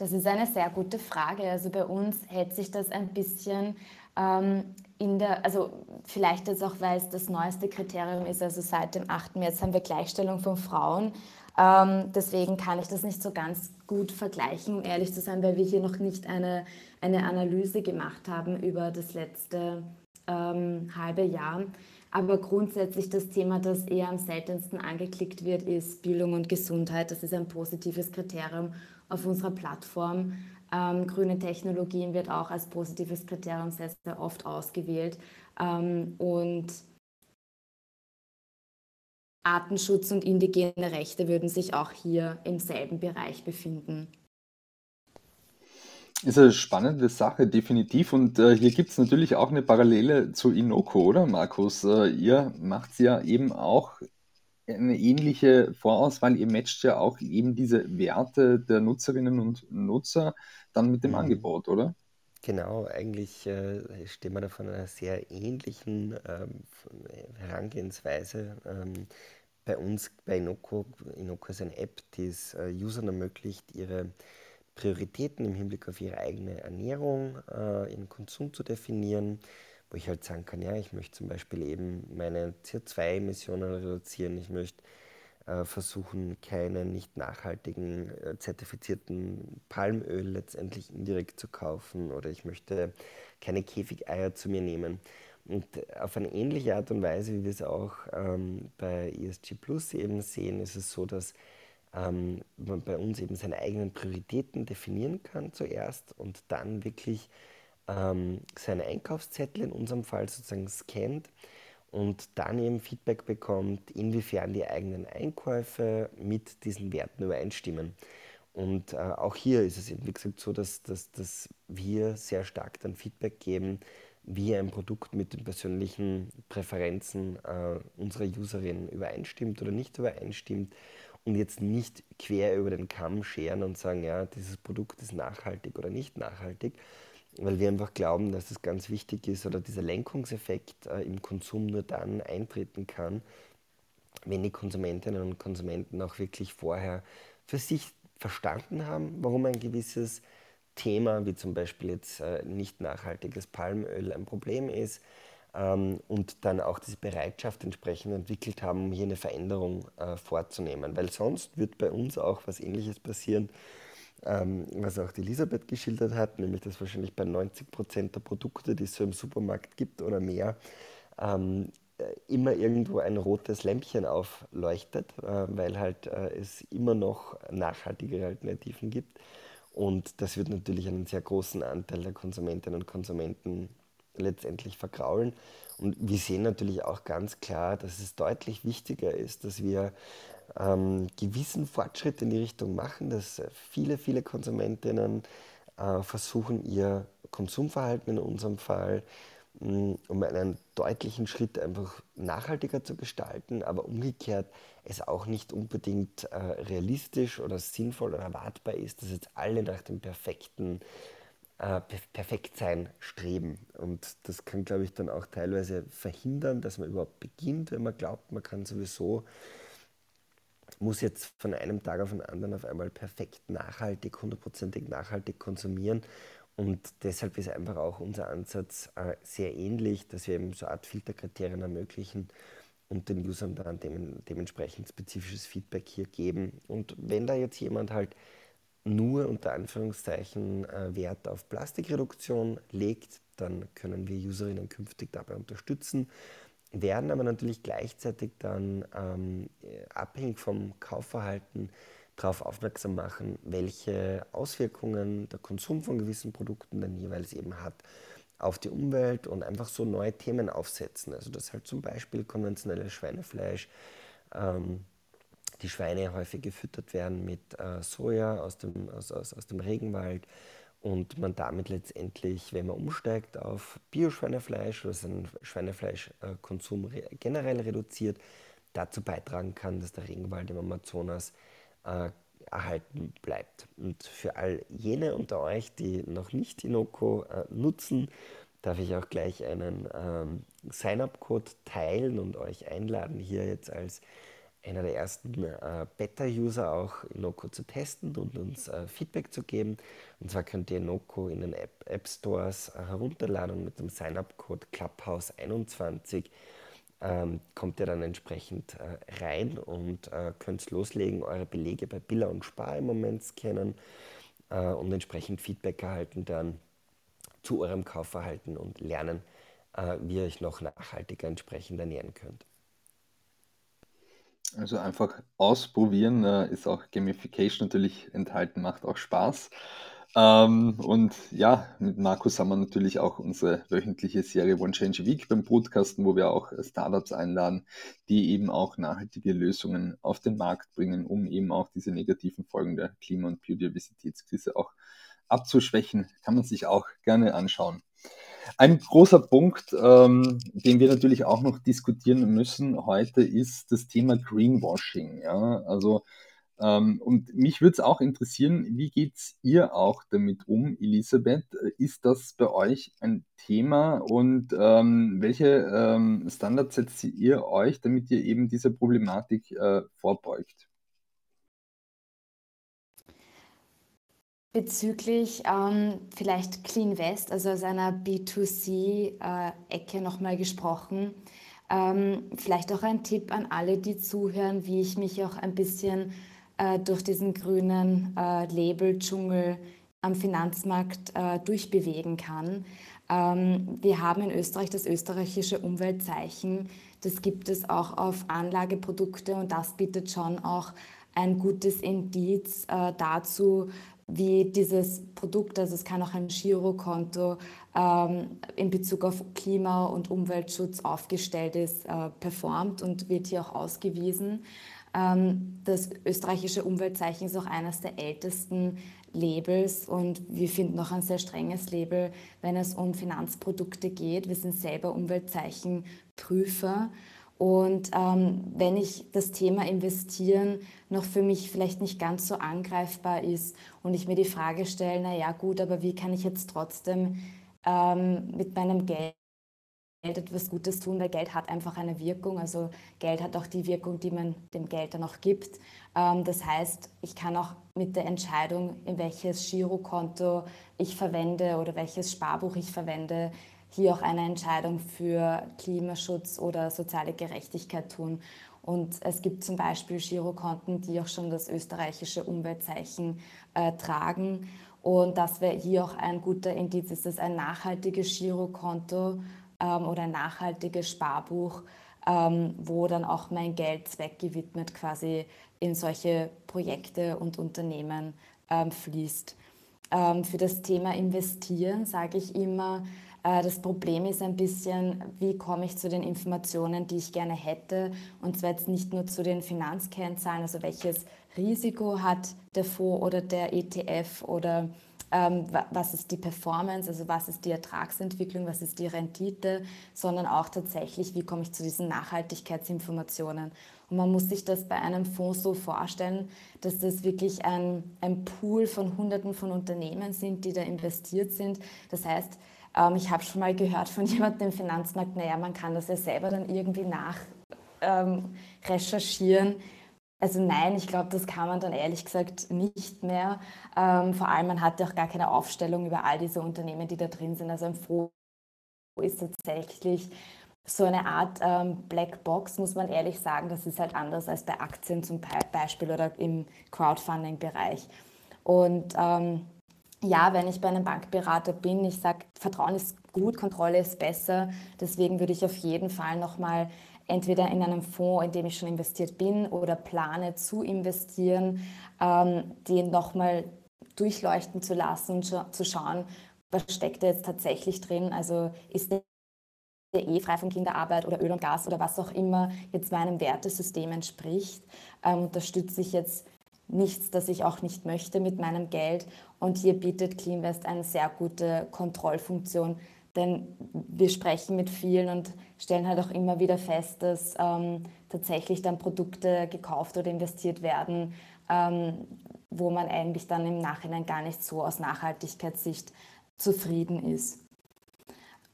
Das ist eine sehr gute Frage. Also bei uns hält sich das ein bisschen ähm, in der, also vielleicht jetzt auch, weil es das neueste Kriterium ist, also seit dem 8. März haben wir Gleichstellung von Frauen. Ähm, deswegen kann ich das nicht so ganz gut vergleichen, um ehrlich zu sein, weil wir hier noch nicht eine, eine Analyse gemacht haben über das letzte ähm, halbe Jahr. Aber grundsätzlich das Thema, das eher am seltensten angeklickt wird, ist Bildung und Gesundheit. Das ist ein positives Kriterium auf unserer Plattform. Ähm, grüne Technologien wird auch als positives Kriterium sehr, sehr oft ausgewählt. Ähm, und Artenschutz und indigene Rechte würden sich auch hier im selben Bereich befinden. Ist eine spannende Sache, definitiv. Und äh, hier gibt es natürlich auch eine Parallele zu Inoko, oder Markus? Äh, ihr macht ja eben auch eine ähnliche Vorauswahl. Ihr matcht ja auch eben diese Werte der Nutzerinnen und Nutzer dann mit dem mhm. Angebot, oder? Genau, eigentlich äh, stehen wir da von einer sehr ähnlichen ähm, Herangehensweise. Ähm, bei uns, bei Inoko, Inoko ist eine App, die es äh, Usern ermöglicht, ihre Prioritäten im Hinblick auf ihre eigene Ernährung, äh, ihren Konsum zu definieren, wo ich halt sagen kann, ja, ich möchte zum Beispiel eben meine CO2-Emissionen reduzieren, ich möchte äh, versuchen, keinen nicht nachhaltigen, äh, zertifizierten Palmöl letztendlich indirekt zu kaufen oder ich möchte keine Käfigeier zu mir nehmen. Und auf eine ähnliche Art und Weise, wie wir es auch ähm, bei ESG Plus eben sehen, ist es so, dass ähm, man bei uns eben seine eigenen Prioritäten definieren kann zuerst und dann wirklich ähm, seine Einkaufszettel in unserem Fall sozusagen scannt und dann eben Feedback bekommt, inwiefern die eigenen Einkäufe mit diesen Werten übereinstimmen. Und äh, auch hier ist es eben, wie gesagt, so, dass, dass, dass wir sehr stark dann Feedback geben, wie ein Produkt mit den persönlichen Präferenzen äh, unserer Userin übereinstimmt oder nicht übereinstimmt und jetzt nicht quer über den Kamm scheren und sagen, ja, dieses Produkt ist nachhaltig oder nicht nachhaltig, weil wir einfach glauben, dass es ganz wichtig ist oder dieser Lenkungseffekt äh, im Konsum nur dann eintreten kann, wenn die Konsumentinnen und Konsumenten auch wirklich vorher für sich verstanden haben, warum ein gewisses Thema, wie zum Beispiel jetzt äh, nicht nachhaltiges Palmöl, ein Problem ist ähm, und dann auch diese Bereitschaft entsprechend entwickelt haben, um hier eine Veränderung äh, vorzunehmen. Weil sonst wird bei uns auch was Ähnliches passieren, ähm, was auch die Elisabeth geschildert hat, nämlich dass wahrscheinlich bei 90 Prozent der Produkte, die es so im Supermarkt gibt oder mehr, ähm, äh, immer irgendwo ein rotes Lämpchen aufleuchtet, äh, weil halt äh, es immer noch nachhaltigere Alternativen gibt. Und das wird natürlich einen sehr großen Anteil der Konsumentinnen und Konsumenten letztendlich vergraulen. Und wir sehen natürlich auch ganz klar, dass es deutlich wichtiger ist, dass wir ähm, gewissen Fortschritt in die Richtung machen, dass viele, viele Konsumentinnen äh, versuchen, ihr Konsumverhalten in unserem Fall mh, um einen deutlichen Schritt einfach nachhaltiger zu gestalten, aber umgekehrt es auch nicht unbedingt äh, realistisch oder sinnvoll oder erwartbar ist, dass jetzt alle nach dem perfekten äh, Perfektsein streben. Und das kann, glaube ich, dann auch teilweise verhindern, dass man überhaupt beginnt, wenn man glaubt, man kann sowieso muss jetzt von einem Tag auf den anderen auf einmal perfekt nachhaltig, hundertprozentig nachhaltig konsumieren. Und deshalb ist einfach auch unser Ansatz äh, sehr ähnlich, dass wir eben so Art Filterkriterien ermöglichen und den Usern dann dem, dementsprechend spezifisches Feedback hier geben. Und wenn da jetzt jemand halt nur unter Anführungszeichen äh, Wert auf Plastikreduktion legt, dann können wir Userinnen künftig dabei unterstützen, werden aber natürlich gleichzeitig dann ähm, abhängig vom Kaufverhalten darauf aufmerksam machen, welche Auswirkungen der Konsum von gewissen Produkten dann jeweils eben hat auf die Umwelt und einfach so neue Themen aufsetzen. Also dass halt zum Beispiel konventionelles Schweinefleisch, ähm, die Schweine häufig gefüttert werden mit äh, Soja aus dem, aus, aus, aus dem Regenwald und man damit letztendlich, wenn man umsteigt auf Bioschweinefleisch oder seinen Schweinefleischkonsum re generell reduziert, dazu beitragen kann, dass der Regenwald im Amazonas äh, erhalten bleibt. Und für all jene unter euch, die noch nicht Inoko äh, nutzen, darf ich auch gleich einen ähm, Sign-up-Code teilen und euch einladen, hier jetzt als einer der ersten äh, Beta-User auch Inoko zu testen und uns äh, Feedback zu geben. Und zwar könnt ihr Inoko in den App, App Stores äh, herunterladen und mit dem Sign-up-Code Clubhouse21 ähm, kommt ihr dann entsprechend äh, rein und äh, könnt loslegen, eure Belege bei Billa und Spar im Moment scannen äh, und entsprechend Feedback erhalten dann zu eurem Kaufverhalten und lernen, wie ihr euch noch nachhaltiger entsprechend ernähren könnt. Also einfach ausprobieren, äh, ist auch Gamification natürlich enthalten, macht auch Spaß. Ähm, und ja, mit Markus haben wir natürlich auch unsere wöchentliche Serie One Change Week beim Podcasten, wo wir auch Startups einladen, die eben auch nachhaltige Lösungen auf den Markt bringen, um eben auch diese negativen Folgen der Klima- und Biodiversitätskrise auch abzuschwächen. Kann man sich auch gerne anschauen. Ein großer Punkt, ähm, den wir natürlich auch noch diskutieren müssen heute, ist das Thema Greenwashing. Ja? Also ähm, und mich würde es auch interessieren, wie geht es ihr auch damit um, Elisabeth? Ist das bei euch ein Thema und ähm, welche ähm, Standards setzt ihr euch, damit ihr eben dieser Problematik äh, vorbeugt? Bezüglich ähm, vielleicht Clean West, also aus einer B2C-Ecke äh, nochmal gesprochen. Ähm, vielleicht auch ein Tipp an alle, die zuhören, wie ich mich auch ein bisschen äh, durch diesen grünen äh, Label-Dschungel am Finanzmarkt äh, durchbewegen kann. Ähm, wir haben in Österreich das österreichische Umweltzeichen. Das gibt es auch auf Anlageprodukte und das bietet schon auch ein gutes Indiz äh, dazu, wie dieses Produkt, also es kann auch ein Girokonto ähm, in Bezug auf Klima- und Umweltschutz aufgestellt ist, äh, performt und wird hier auch ausgewiesen. Ähm, das österreichische Umweltzeichen ist auch eines der ältesten Labels und wir finden auch ein sehr strenges Label, wenn es um Finanzprodukte geht. Wir sind selber Umweltzeichenprüfer. Und ähm, wenn ich das Thema Investieren noch für mich vielleicht nicht ganz so angreifbar ist und ich mir die Frage stelle, naja gut, aber wie kann ich jetzt trotzdem ähm, mit meinem Geld Geld etwas Gutes tun, weil Geld hat einfach eine Wirkung. Also Geld hat auch die Wirkung, die man dem Geld dann auch gibt. Ähm, das heißt, ich kann auch mit der Entscheidung, in welches Girokonto ich verwende oder welches Sparbuch ich verwende, hier auch eine Entscheidung für Klimaschutz oder soziale Gerechtigkeit tun. Und es gibt zum Beispiel Girokonten, die auch schon das österreichische Umweltzeichen äh, tragen. Und das wäre hier auch ein guter Indiz, ist das ein nachhaltiges Girokonto ähm, oder ein nachhaltiges Sparbuch, ähm, wo dann auch mein Geld zweckgewidmet quasi in solche Projekte und Unternehmen ähm, fließt. Ähm, für das Thema Investieren sage ich immer, das Problem ist ein bisschen, wie komme ich zu den Informationen, die ich gerne hätte. Und zwar jetzt nicht nur zu den Finanzkennzahlen, also welches Risiko hat der Fonds oder der ETF oder ähm, was ist die Performance, also was ist die Ertragsentwicklung, was ist die Rendite, sondern auch tatsächlich, wie komme ich zu diesen Nachhaltigkeitsinformationen. Und man muss sich das bei einem Fonds so vorstellen, dass das wirklich ein, ein Pool von Hunderten von Unternehmen sind, die da investiert sind. Das heißt, ähm, ich habe schon mal gehört von jemandem im Finanzmarkt, naja, man kann das ja selber dann irgendwie nach ähm, recherchieren also nein, ich glaube, das kann man dann ehrlich gesagt nicht mehr. Ähm, vor allem, man hat ja auch gar keine Aufstellung über all diese Unternehmen, die da drin sind. Also ein Fonds ist tatsächlich so eine Art ähm, Black Box, muss man ehrlich sagen. Das ist halt anders als bei Aktien zum Beispiel oder im Crowdfunding-Bereich. Und ähm, ja, wenn ich bei einem Bankberater bin, ich sage, Vertrauen ist gut, Kontrolle ist besser. Deswegen würde ich auf jeden Fall nochmal entweder in einem Fonds, in dem ich schon investiert bin oder plane zu investieren, ähm, den nochmal durchleuchten zu lassen und zu schauen, was steckt da jetzt tatsächlich drin. Also ist der eh frei von Kinderarbeit oder Öl und Gas oder was auch immer jetzt meinem Wertesystem entspricht. Ähm, unterstütze ich jetzt nichts, das ich auch nicht möchte mit meinem Geld. Und hier bietet CleanVest eine sehr gute Kontrollfunktion, denn wir sprechen mit vielen und stellen halt auch immer wieder fest, dass ähm, tatsächlich dann Produkte gekauft oder investiert werden, ähm, wo man eigentlich dann im Nachhinein gar nicht so aus Nachhaltigkeitssicht zufrieden ist.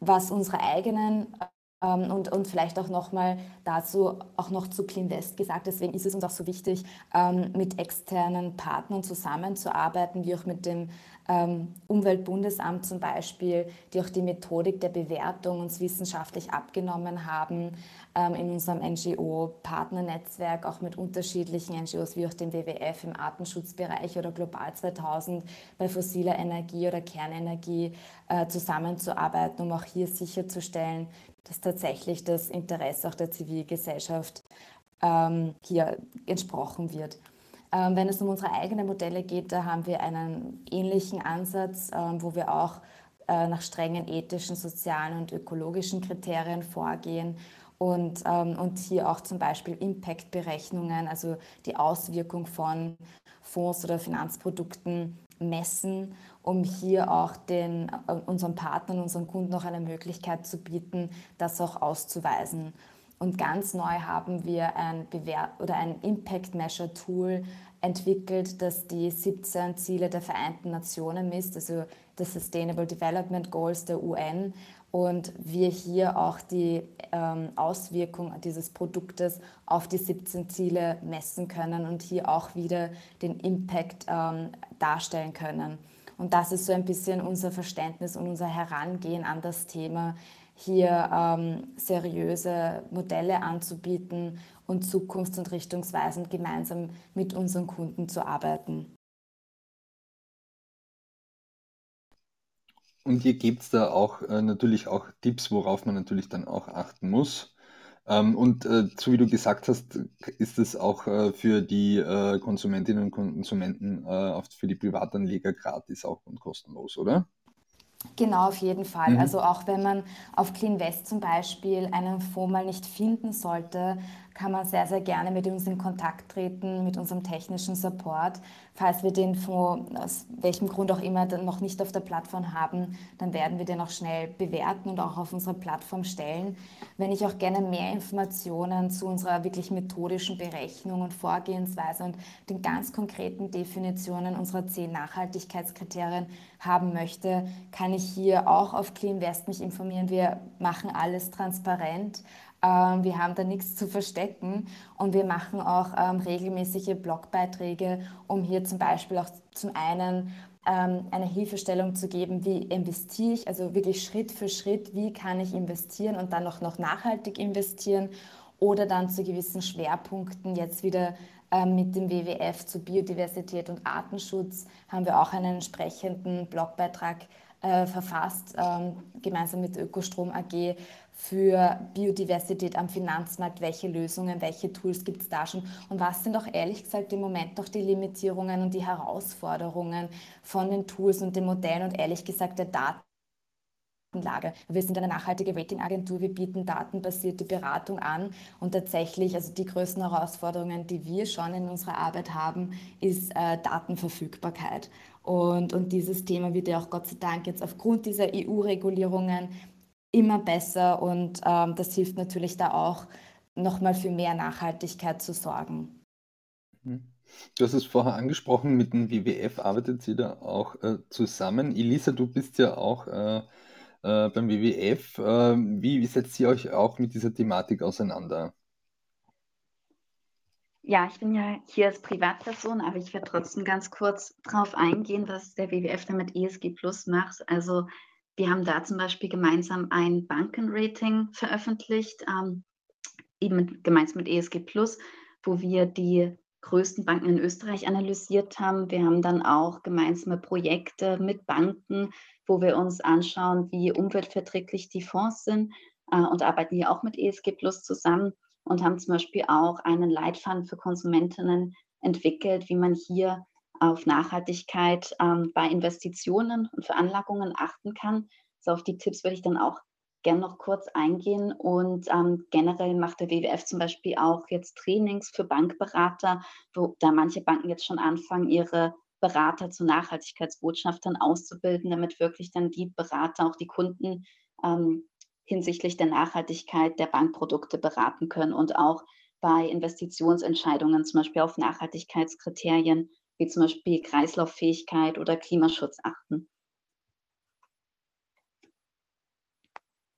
Was unsere eigenen und, und vielleicht auch nochmal dazu auch noch zu CleanVest gesagt. Deswegen ist es uns auch so wichtig, ähm, mit externen Partnern zusammenzuarbeiten, wie auch mit dem ähm, Umweltbundesamt zum Beispiel, die auch die Methodik der Bewertung uns wissenschaftlich abgenommen haben ähm, in unserem NGO-Partnernetzwerk, auch mit unterschiedlichen NGOs wie auch dem WWF im Artenschutzbereich oder Global 2000 bei fossiler Energie oder Kernenergie äh, zusammenzuarbeiten, um auch hier sicherzustellen, dass tatsächlich das Interesse auch der Zivilgesellschaft ähm, hier entsprochen wird. Ähm, wenn es um unsere eigenen Modelle geht, da haben wir einen ähnlichen Ansatz, ähm, wo wir auch äh, nach strengen ethischen, sozialen und ökologischen Kriterien vorgehen und, ähm, und hier auch zum Beispiel Impact-Berechnungen, also die Auswirkung von Fonds oder Finanzprodukten messen, um hier auch den, äh, unseren Partnern, unseren Kunden noch eine Möglichkeit zu bieten, das auch auszuweisen. Und ganz neu haben wir ein, Bewer oder ein Impact Measure Tool entwickelt, das die 17 Ziele der Vereinten Nationen misst, also der Sustainable Development Goals der UN. Und wir hier auch die ähm, Auswirkung dieses Produktes auf die 17 Ziele messen können und hier auch wieder den Impact ähm, darstellen können. Und das ist so ein bisschen unser Verständnis und unser Herangehen an das Thema, hier ähm, seriöse Modelle anzubieten und zukunfts- und richtungsweisend gemeinsam mit unseren Kunden zu arbeiten. Und hier gibt es da auch äh, natürlich auch Tipps, worauf man natürlich dann auch achten muss. Ähm, und äh, so wie du gesagt hast, ist es auch äh, für die äh, Konsumentinnen und Konsumenten, äh, für die Privatanleger gratis auch und kostenlos, oder? Genau, auf jeden Fall. Mhm. Also auch wenn man auf CleanVest zum Beispiel einen Fonds mal nicht finden sollte, kann man sehr, sehr gerne mit uns in Kontakt treten, mit unserem technischen Support. Falls wir den Fonds aus welchem Grund auch immer noch nicht auf der Plattform haben, dann werden wir den auch schnell bewerten und auch auf unsere Plattform stellen. Wenn ich auch gerne mehr Informationen zu unserer wirklich methodischen Berechnung und Vorgehensweise und den ganz konkreten Definitionen unserer zehn Nachhaltigkeitskriterien haben möchte, kann ich hier auch auf CleanVest mich informieren. Wir machen alles transparent. Ähm, wir haben da nichts zu verstecken und wir machen auch ähm, regelmäßige Blogbeiträge, um hier zum Beispiel auch zum einen ähm, eine Hilfestellung zu geben, wie investiere ich, also wirklich Schritt für Schritt, wie kann ich investieren und dann auch noch nachhaltig investieren oder dann zu gewissen Schwerpunkten jetzt wieder mit dem WWF zu Biodiversität und Artenschutz haben wir auch einen entsprechenden Blogbeitrag äh, verfasst, ähm, gemeinsam mit Ökostrom AG für Biodiversität am Finanzmarkt. Welche Lösungen, welche Tools gibt es da schon? Und was sind auch ehrlich gesagt im Moment noch die Limitierungen und die Herausforderungen von den Tools und den Modellen und ehrlich gesagt der Daten? Lage. Wir sind eine nachhaltige Ratingagentur, wir bieten datenbasierte Beratung an und tatsächlich, also die größten Herausforderungen, die wir schon in unserer Arbeit haben, ist äh, Datenverfügbarkeit. Und, und dieses Thema wird ja auch Gott sei Dank jetzt aufgrund dieser EU-Regulierungen immer besser und ähm, das hilft natürlich da auch, nochmal für mehr Nachhaltigkeit zu sorgen. Mhm. Du hast es vorher angesprochen, mit dem WWF arbeitet ihr da auch äh, zusammen. Elisa, du bist ja auch äh, äh, beim WWF. Ähm, wie, wie setzt ihr euch auch mit dieser Thematik auseinander? Ja, ich bin ja hier als Privatperson, aber ich werde trotzdem ganz kurz darauf eingehen, was der WWF da mit ESG Plus macht. Also wir haben da zum Beispiel gemeinsam ein Bankenrating veröffentlicht, ähm, eben mit, gemeinsam mit ESG Plus, wo wir die größten Banken in Österreich analysiert haben. Wir haben dann auch gemeinsame Projekte mit Banken, wo wir uns anschauen, wie umweltverträglich die Fonds sind äh, und arbeiten hier auch mit ESG Plus zusammen und haben zum Beispiel auch einen Leitfaden für Konsumentinnen entwickelt, wie man hier auf Nachhaltigkeit ähm, bei Investitionen und Veranlagungen achten kann. So auf die Tipps würde ich dann auch gerne noch kurz eingehen. Und ähm, generell macht der WWF zum Beispiel auch jetzt Trainings für Bankberater, wo da manche Banken jetzt schon anfangen, ihre Berater zu Nachhaltigkeitsbotschaftern auszubilden, damit wirklich dann die Berater auch die Kunden ähm, hinsichtlich der Nachhaltigkeit der Bankprodukte beraten können und auch bei Investitionsentscheidungen zum Beispiel auf Nachhaltigkeitskriterien wie zum Beispiel Kreislauffähigkeit oder Klimaschutz achten.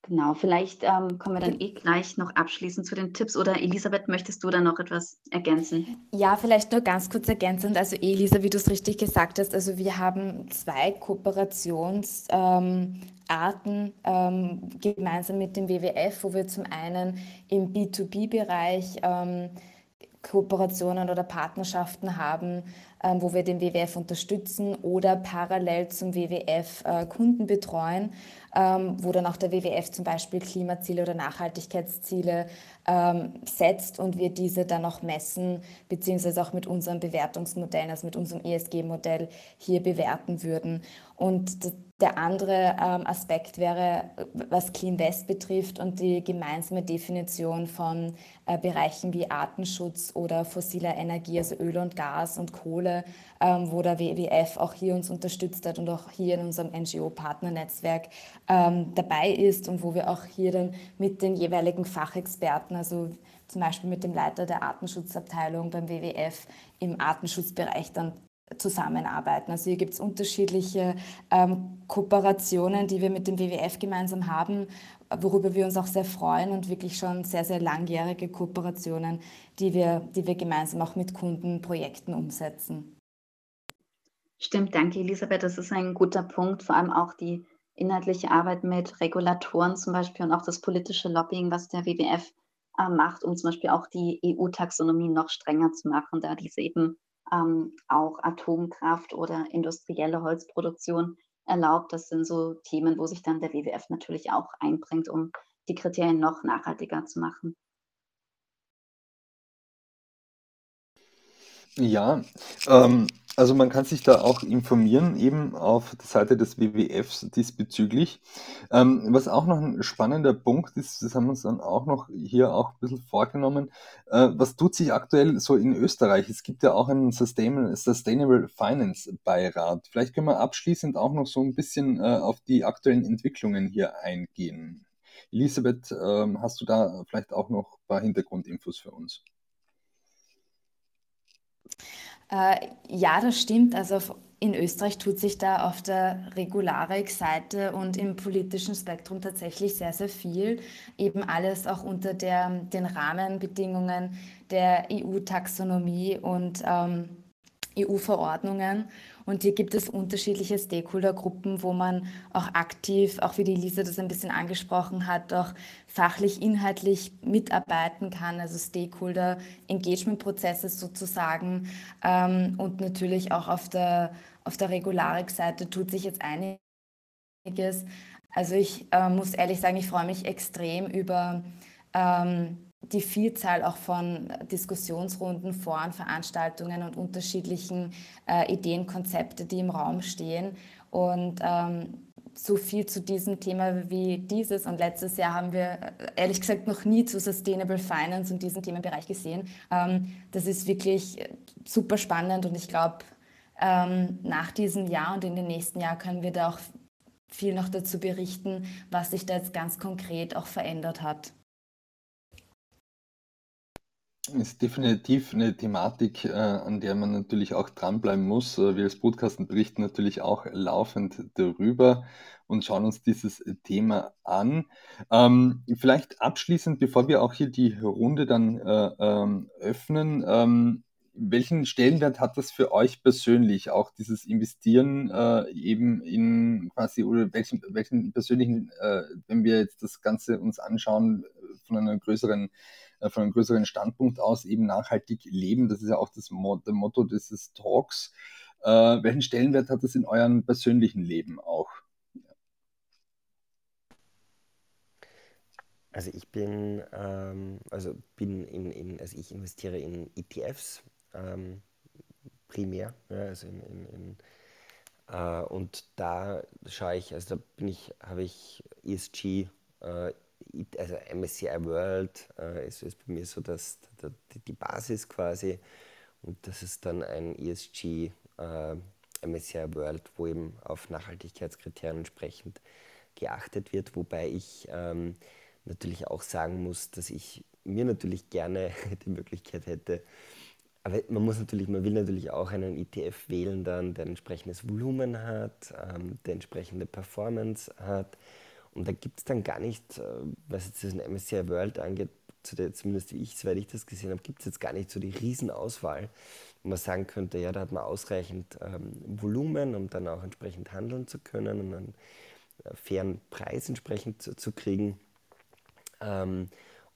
Genau, vielleicht ähm, kommen wir dann eh gleich noch abschließend zu den Tipps. Oder Elisabeth, möchtest du da noch etwas ergänzen? Ja, vielleicht nur ganz kurz ergänzend. Also Elisa, wie du es richtig gesagt hast, also wir haben zwei Kooperationsarten ähm, ähm, gemeinsam mit dem WWF, wo wir zum einen im B2B-Bereich ähm, Kooperationen oder Partnerschaften haben, wo wir den WWF unterstützen oder parallel zum WWF äh, Kunden betreuen, ähm, wo dann auch der WWF zum Beispiel Klimaziele oder Nachhaltigkeitsziele ähm, setzt und wir diese dann auch messen, beziehungsweise auch mit unseren Bewertungsmodellen, also mit unserem ESG-Modell hier bewerten würden. Und der andere ähm, Aspekt wäre, was Clean West betrifft und die gemeinsame Definition von äh, Bereichen wie Artenschutz oder fossiler Energie, also Öl und Gas und Kohle, ähm, wo der WWF auch hier uns unterstützt hat und auch hier in unserem NGO-Partnernetzwerk ähm, dabei ist und wo wir auch hier dann mit den jeweiligen Fachexperten, also zum Beispiel mit dem Leiter der Artenschutzabteilung beim WWF im Artenschutzbereich dann zusammenarbeiten. Also hier gibt es unterschiedliche ähm, Kooperationen, die wir mit dem WWF gemeinsam haben, worüber wir uns auch sehr freuen und wirklich schon sehr, sehr langjährige Kooperationen, die wir, die wir gemeinsam auch mit Kundenprojekten umsetzen. Stimmt, danke Elisabeth. Das ist ein guter Punkt, vor allem auch die inhaltliche Arbeit mit Regulatoren zum Beispiel und auch das politische Lobbying, was der WWF äh, macht, um zum Beispiel auch die EU-Taxonomie noch strenger zu machen, da diese eben ähm, auch Atomkraft oder industrielle Holzproduktion erlaubt. Das sind so Themen, wo sich dann der WWF natürlich auch einbringt, um die Kriterien noch nachhaltiger zu machen. Ja, ähm, also man kann sich da auch informieren, eben auf der Seite des WWFs diesbezüglich. Ähm, was auch noch ein spannender Punkt ist, das haben wir uns dann auch noch hier auch ein bisschen vorgenommen, äh, was tut sich aktuell so in Österreich? Es gibt ja auch einen Sustainable, Finance Beirat. Vielleicht können wir abschließend auch noch so ein bisschen äh, auf die aktuellen Entwicklungen hier eingehen. Elisabeth, ähm, hast du da vielleicht auch noch ein paar Hintergrundinfos für uns? Äh, ja, das stimmt. Also in Österreich tut sich da auf der Regularik-Seite und im politischen Spektrum tatsächlich sehr, sehr viel. Eben alles auch unter der, den Rahmenbedingungen der EU-Taxonomie und ähm, EU-Verordnungen. Und hier gibt es unterschiedliche Stakeholder-Gruppen, wo man auch aktiv, auch wie die Lisa das ein bisschen angesprochen hat, auch fachlich, inhaltlich mitarbeiten kann, also Stakeholder-Engagement-Prozesse sozusagen. Ähm, und natürlich auch auf der, auf der Regularik-Seite tut sich jetzt einiges. Also ich äh, muss ehrlich sagen, ich freue mich extrem über ähm, die Vielzahl auch von Diskussionsrunden, Foren, Veranstaltungen und unterschiedlichen äh, Ideen, Konzepte, die im Raum stehen. Und ähm, so viel zu diesem Thema wie dieses. Und letztes Jahr haben wir äh, ehrlich gesagt noch nie zu Sustainable Finance und diesem Themenbereich gesehen. Ähm, das ist wirklich äh, super spannend und ich glaube, ähm, nach diesem Jahr und in den nächsten Jahren können wir da auch viel noch dazu berichten, was sich da jetzt ganz konkret auch verändert hat ist definitiv eine Thematik, äh, an der man natürlich auch dranbleiben muss. Äh, wir als Podcasten berichten natürlich auch laufend darüber und schauen uns dieses Thema an. Ähm, vielleicht abschließend, bevor wir auch hier die Runde dann äh, ähm, öffnen, ähm, welchen Stellenwert hat das für euch persönlich, auch dieses Investieren äh, eben in quasi, oder welchen, welchen persönlichen, äh, wenn wir jetzt das Ganze uns anschauen, von einer größeren äh, von einem größeren Standpunkt aus eben nachhaltig leben. Das ist ja auch das Motto dieses Talks. Äh, welchen Stellenwert hat das in eurem persönlichen Leben auch? Also ich bin, ähm, also bin in, in, also ich investiere in ETFs ähm, primär, ja, also in, in, in äh, und da schaue ich, also da bin ich, habe ich ESG, äh, also MSCI World äh, ist, ist bei mir so dass die, die Basis quasi und das ist dann ein ESG äh, MSCI World, wo eben auf Nachhaltigkeitskriterien entsprechend geachtet wird, wobei ich ähm, natürlich auch sagen muss, dass ich mir natürlich gerne die Möglichkeit hätte, aber man muss natürlich, man will natürlich auch einen ETF wählen, dann, der entsprechendes Volumen hat, ähm, der entsprechende Performance hat. Und da gibt es dann gar nicht, äh, was jetzt diesen MSCI World angeht, zumindest wie ich, soweit ich das gesehen habe, gibt es jetzt gar nicht so die Riesenauswahl, wo man sagen könnte, ja, da hat man ausreichend ähm, Volumen, um dann auch entsprechend handeln zu können und einen äh, fairen Preis entsprechend zu, zu kriegen. Ähm,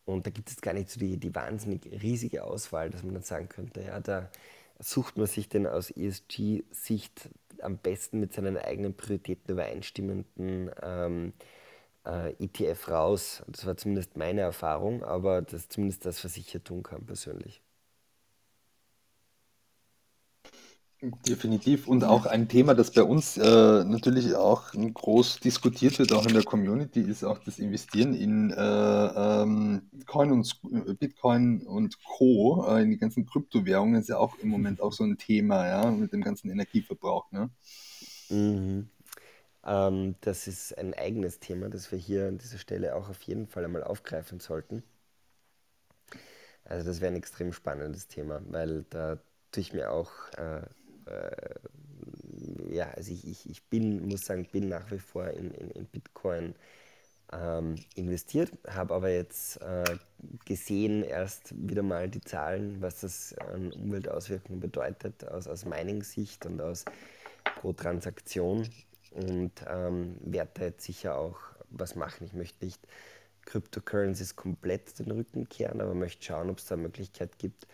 und da gibt es gar nicht so die, die wahnsinnig riesige Auswahl, dass man dann sagen könnte, ja, da sucht man sich den aus ESG-Sicht am besten mit seinen eigenen Prioritäten übereinstimmenden ähm, äh, ETF raus. Das war zumindest meine Erfahrung, aber das ist zumindest das, was ich hier tun kann persönlich. Definitiv. Und auch ein Thema, das bei uns äh, natürlich auch groß diskutiert wird, auch in der Community, ist auch das Investieren in äh, ähm, Coin und Bitcoin und Co. Äh, in die ganzen Kryptowährungen ist ja auch im Moment auch so ein Thema, ja, mit dem ganzen Energieverbrauch. Ne? Mhm. Ähm, das ist ein eigenes Thema, das wir hier an dieser Stelle auch auf jeden Fall einmal aufgreifen sollten. Also das wäre ein extrem spannendes Thema, weil da tue ich mir auch äh, äh, ja, also ich, ich, ich bin, muss sagen, bin nach wie vor in, in, in Bitcoin ähm, investiert, habe aber jetzt äh, gesehen, erst wieder mal die Zahlen, was das an Umweltauswirkungen bedeutet, aus, aus Mining-Sicht und aus pro Transaktion und ähm, werde da jetzt sicher auch was machen. Ich möchte nicht Cryptocurrencies komplett den Rücken kehren, aber möchte schauen, ob es da eine Möglichkeit gibt,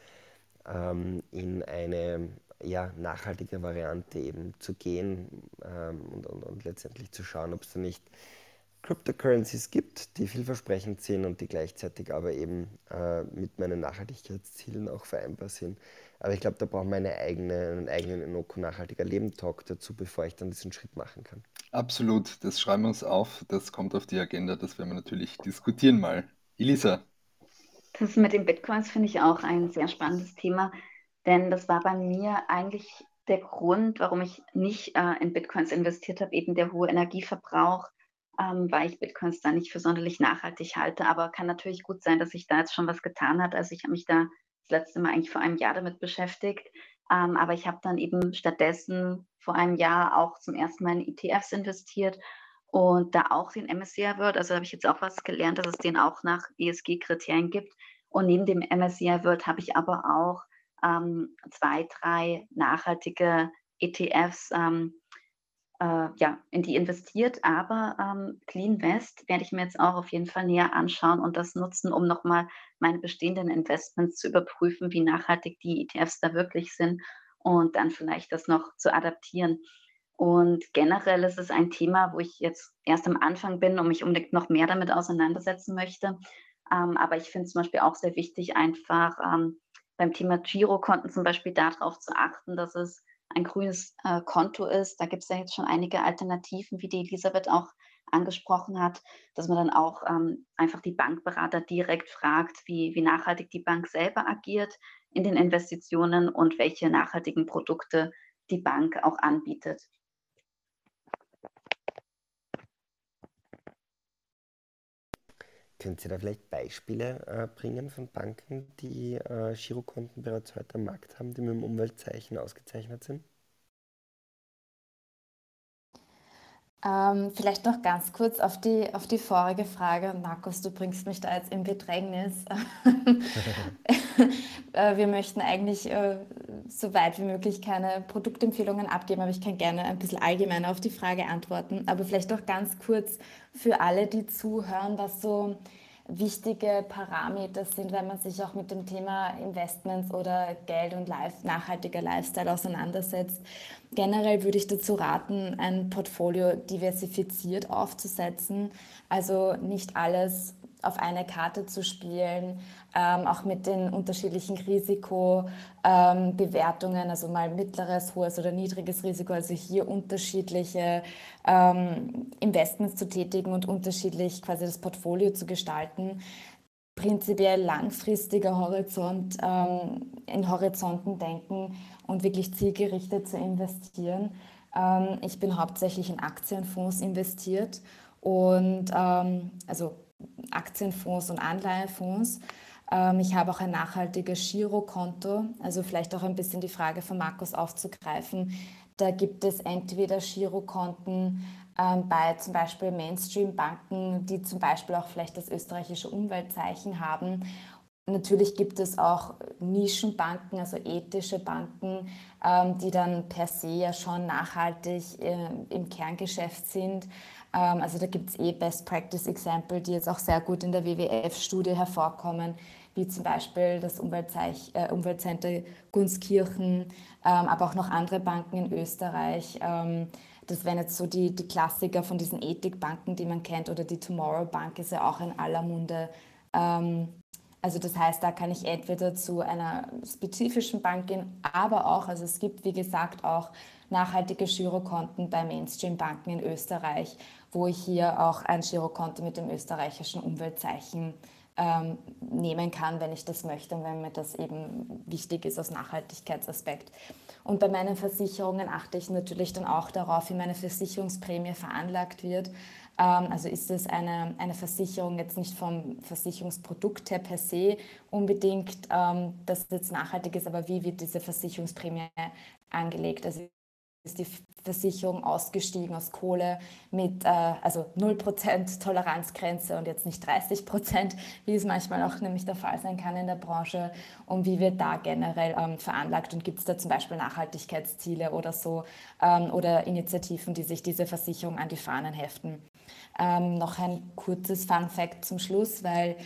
ähm, in eine ja, nachhaltige Variante eben zu gehen ähm, und, und, und letztendlich zu schauen, ob es da nicht Cryptocurrencies gibt, die vielversprechend sind und die gleichzeitig aber eben äh, mit meinen Nachhaltigkeitszielen auch vereinbar sind. Aber ich glaube, da brauchen wir eine eigene, einen eigenen Inoko nachhaltiger Leben Talk dazu, bevor ich dann diesen Schritt machen kann. Absolut, das schreiben wir uns auf, das kommt auf die Agenda, das werden wir natürlich diskutieren mal. Elisa. Das mit den Bitcoins finde ich auch ein sehr spannendes Thema. Denn das war bei mir eigentlich der Grund, warum ich nicht äh, in Bitcoins investiert habe, eben der hohe Energieverbrauch, ähm, weil ich Bitcoins da nicht für sonderlich nachhaltig halte. Aber kann natürlich gut sein, dass sich da jetzt schon was getan hat. Also ich habe mich da das letzte Mal eigentlich vor einem Jahr damit beschäftigt. Ähm, aber ich habe dann eben stattdessen vor einem Jahr auch zum ersten Mal in ETFs investiert und da auch den MSCI World. Also habe ich jetzt auch was gelernt, dass es den auch nach ESG-Kriterien gibt. Und neben dem MSCI World habe ich aber auch ähm, zwei, drei nachhaltige ETFs ähm, äh, ja, in die investiert. Aber ähm, Clean West werde ich mir jetzt auch auf jeden Fall näher anschauen und das nutzen, um nochmal meine bestehenden Investments zu überprüfen, wie nachhaltig die ETFs da wirklich sind und dann vielleicht das noch zu adaptieren. Und generell ist es ein Thema, wo ich jetzt erst am Anfang bin und mich unbedingt noch mehr damit auseinandersetzen möchte. Ähm, aber ich finde zum Beispiel auch sehr wichtig, einfach ähm, beim Thema Girokonten zum Beispiel darauf zu achten, dass es ein grünes äh, Konto ist. Da gibt es ja jetzt schon einige Alternativen, wie die Elisabeth auch angesprochen hat, dass man dann auch ähm, einfach die Bankberater direkt fragt, wie, wie nachhaltig die Bank selber agiert in den Investitionen und welche nachhaltigen Produkte die Bank auch anbietet. Können Sie da vielleicht Beispiele äh, bringen von Banken, die äh, Girokonten bereits heute am Markt haben, die mit dem Umweltzeichen ausgezeichnet sind? Ähm, vielleicht noch ganz kurz auf die, auf die vorige Frage. Markus, du bringst mich da jetzt in Bedrängnis. Äh, wir möchten eigentlich äh, so weit wie möglich keine Produktempfehlungen abgeben, aber ich kann gerne ein bisschen allgemeiner auf die Frage antworten. Aber vielleicht noch ganz kurz für alle, die zuhören, was so wichtige Parameter sind, wenn man sich auch mit dem Thema Investments oder Geld und Life, nachhaltiger Lifestyle auseinandersetzt. Generell würde ich dazu raten, ein Portfolio diversifiziert aufzusetzen, also nicht alles auf eine Karte zu spielen, ähm, auch mit den unterschiedlichen Risikobewertungen, also mal mittleres, hohes oder niedriges Risiko, also hier unterschiedliche ähm, Investments zu tätigen und unterschiedlich quasi das Portfolio zu gestalten. Prinzipiell langfristiger Horizont, ähm, in Horizonten denken und wirklich zielgerichtet zu investieren. Ähm, ich bin hauptsächlich in Aktienfonds investiert und ähm, also Aktienfonds und Anleihefonds. Ähm, ich habe auch ein nachhaltiges Girokonto, also vielleicht auch ein bisschen die Frage von Markus aufzugreifen. Da gibt es entweder Girokonten ähm, bei zum Beispiel Mainstream-Banken, die zum Beispiel auch vielleicht das österreichische Umweltzeichen haben. Natürlich gibt es auch Nischenbanken, also ethische Banken, ähm, die dann per se ja schon nachhaltig äh, im Kerngeschäft sind. Ähm, also da gibt es eh Best Practice Example, die jetzt auch sehr gut in der WWF-Studie hervorkommen, wie zum Beispiel das äh, Umweltcenter Gunskirchen, ähm, aber auch noch andere Banken in Österreich. Ähm, das wären jetzt so die, die Klassiker von diesen Ethikbanken, die man kennt, oder die Tomorrow Bank ist ja auch in aller Munde. Ähm, also das heißt, da kann ich entweder zu einer spezifischen Bank gehen, aber auch, also es gibt wie gesagt auch nachhaltige Girokonten bei Mainstream-Banken in Österreich, wo ich hier auch ein Girokonto mit dem österreichischen Umweltzeichen ähm, nehmen kann, wenn ich das möchte und wenn mir das eben wichtig ist aus Nachhaltigkeitsaspekt. Und bei meinen Versicherungen achte ich natürlich dann auch darauf, wie meine Versicherungsprämie veranlagt wird. Ähm, also ist es eine, eine Versicherung jetzt nicht vom Versicherungsprodukt her per se unbedingt, ähm, dass es jetzt nachhaltig ist, aber wie wird diese Versicherungsprämie angelegt? Also ist die Versicherung ausgestiegen aus Kohle mit äh, also 0% Toleranzgrenze und jetzt nicht 30%, wie es manchmal auch nämlich der Fall sein kann in der Branche. Und wie wird da generell ähm, veranlagt und gibt es da zum Beispiel Nachhaltigkeitsziele oder so ähm, oder Initiativen, die sich diese Versicherung an die Fahnen heften. Ähm, noch ein kurzes Fun Fact zum Schluss, weil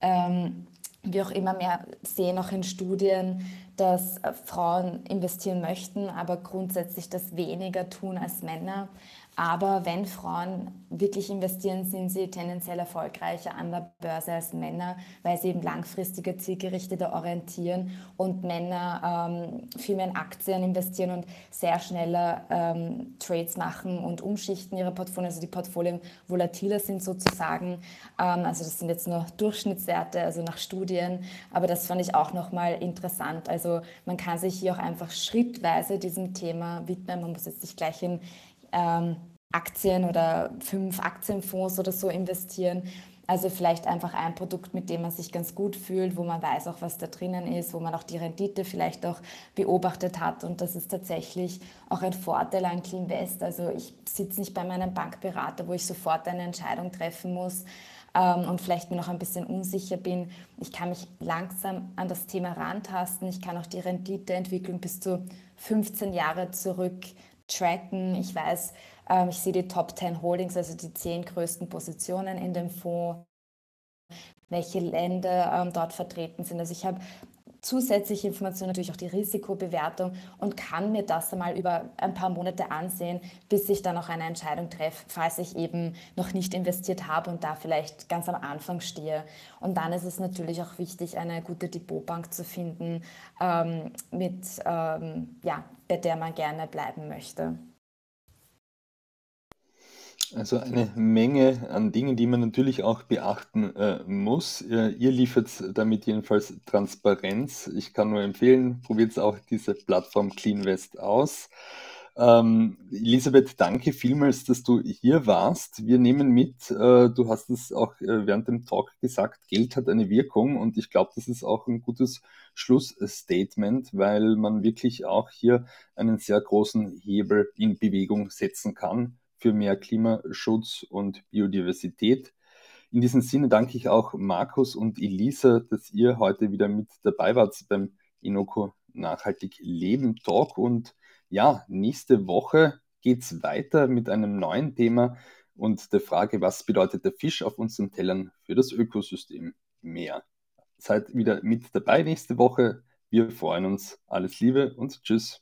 ähm, wir auch immer mehr sehen, auch in Studien, dass äh, Frauen investieren möchten, aber grundsätzlich das weniger tun als Männer. Aber wenn Frauen wirklich investieren, sind sie tendenziell erfolgreicher an der Börse als Männer, weil sie eben langfristiger, zielgerichteter orientieren und Männer ähm, viel mehr in Aktien investieren und sehr schneller ähm, Trades machen und umschichten ihre Portfolien, also die Portfolien volatiler sind sozusagen. Ähm, also das sind jetzt nur Durchschnittswerte, also nach Studien, aber das fand ich auch nochmal interessant. Also man kann sich hier auch einfach schrittweise diesem Thema widmen. Man muss jetzt nicht gleich in ähm, Aktien oder fünf Aktienfonds oder so investieren. Also vielleicht einfach ein Produkt, mit dem man sich ganz gut fühlt, wo man weiß auch, was da drinnen ist, wo man auch die Rendite vielleicht auch beobachtet hat. Und das ist tatsächlich auch ein Vorteil an Cleanvest. Also ich sitze nicht bei meinem Bankberater, wo ich sofort eine Entscheidung treffen muss ähm, und vielleicht mir noch ein bisschen unsicher bin. Ich kann mich langsam an das Thema rantasten. Ich kann auch die Renditeentwicklung bis zu 15 Jahre zurück tracken. Ich weiß, ähm, ich sehe die Top 10 Holdings, also die zehn größten Positionen in dem Fonds, welche Länder ähm, dort vertreten sind. Also ich habe zusätzliche Informationen, natürlich auch die Risikobewertung und kann mir das einmal über ein paar Monate ansehen, bis ich dann auch eine Entscheidung treffe, falls ich eben noch nicht investiert habe und da vielleicht ganz am Anfang stehe. Und dann ist es natürlich auch wichtig, eine gute Depotbank zu finden, ähm, mit, ähm, ja, bei der man gerne bleiben möchte. Also eine Menge an Dingen, die man natürlich auch beachten äh, muss. Äh, ihr liefert damit jedenfalls Transparenz. Ich kann nur empfehlen, probiert auch diese Plattform CleanVest aus. Ähm, Elisabeth, danke vielmals, dass du hier warst. Wir nehmen mit, äh, du hast es auch äh, während dem Talk gesagt, Geld hat eine Wirkung und ich glaube, das ist auch ein gutes Schlussstatement, weil man wirklich auch hier einen sehr großen Hebel in Bewegung setzen kann für mehr Klimaschutz und Biodiversität. In diesem Sinne danke ich auch Markus und Elisa, dass ihr heute wieder mit dabei wart beim Inoko Nachhaltig Leben Talk. Und ja, nächste Woche geht es weiter mit einem neuen Thema. und der Frage, was bedeutet der Fisch auf unseren Tellern für das Ökosystem mehr. Seid wieder mit dabei nächste Woche. Wir freuen uns. Alles Liebe und Tschüss.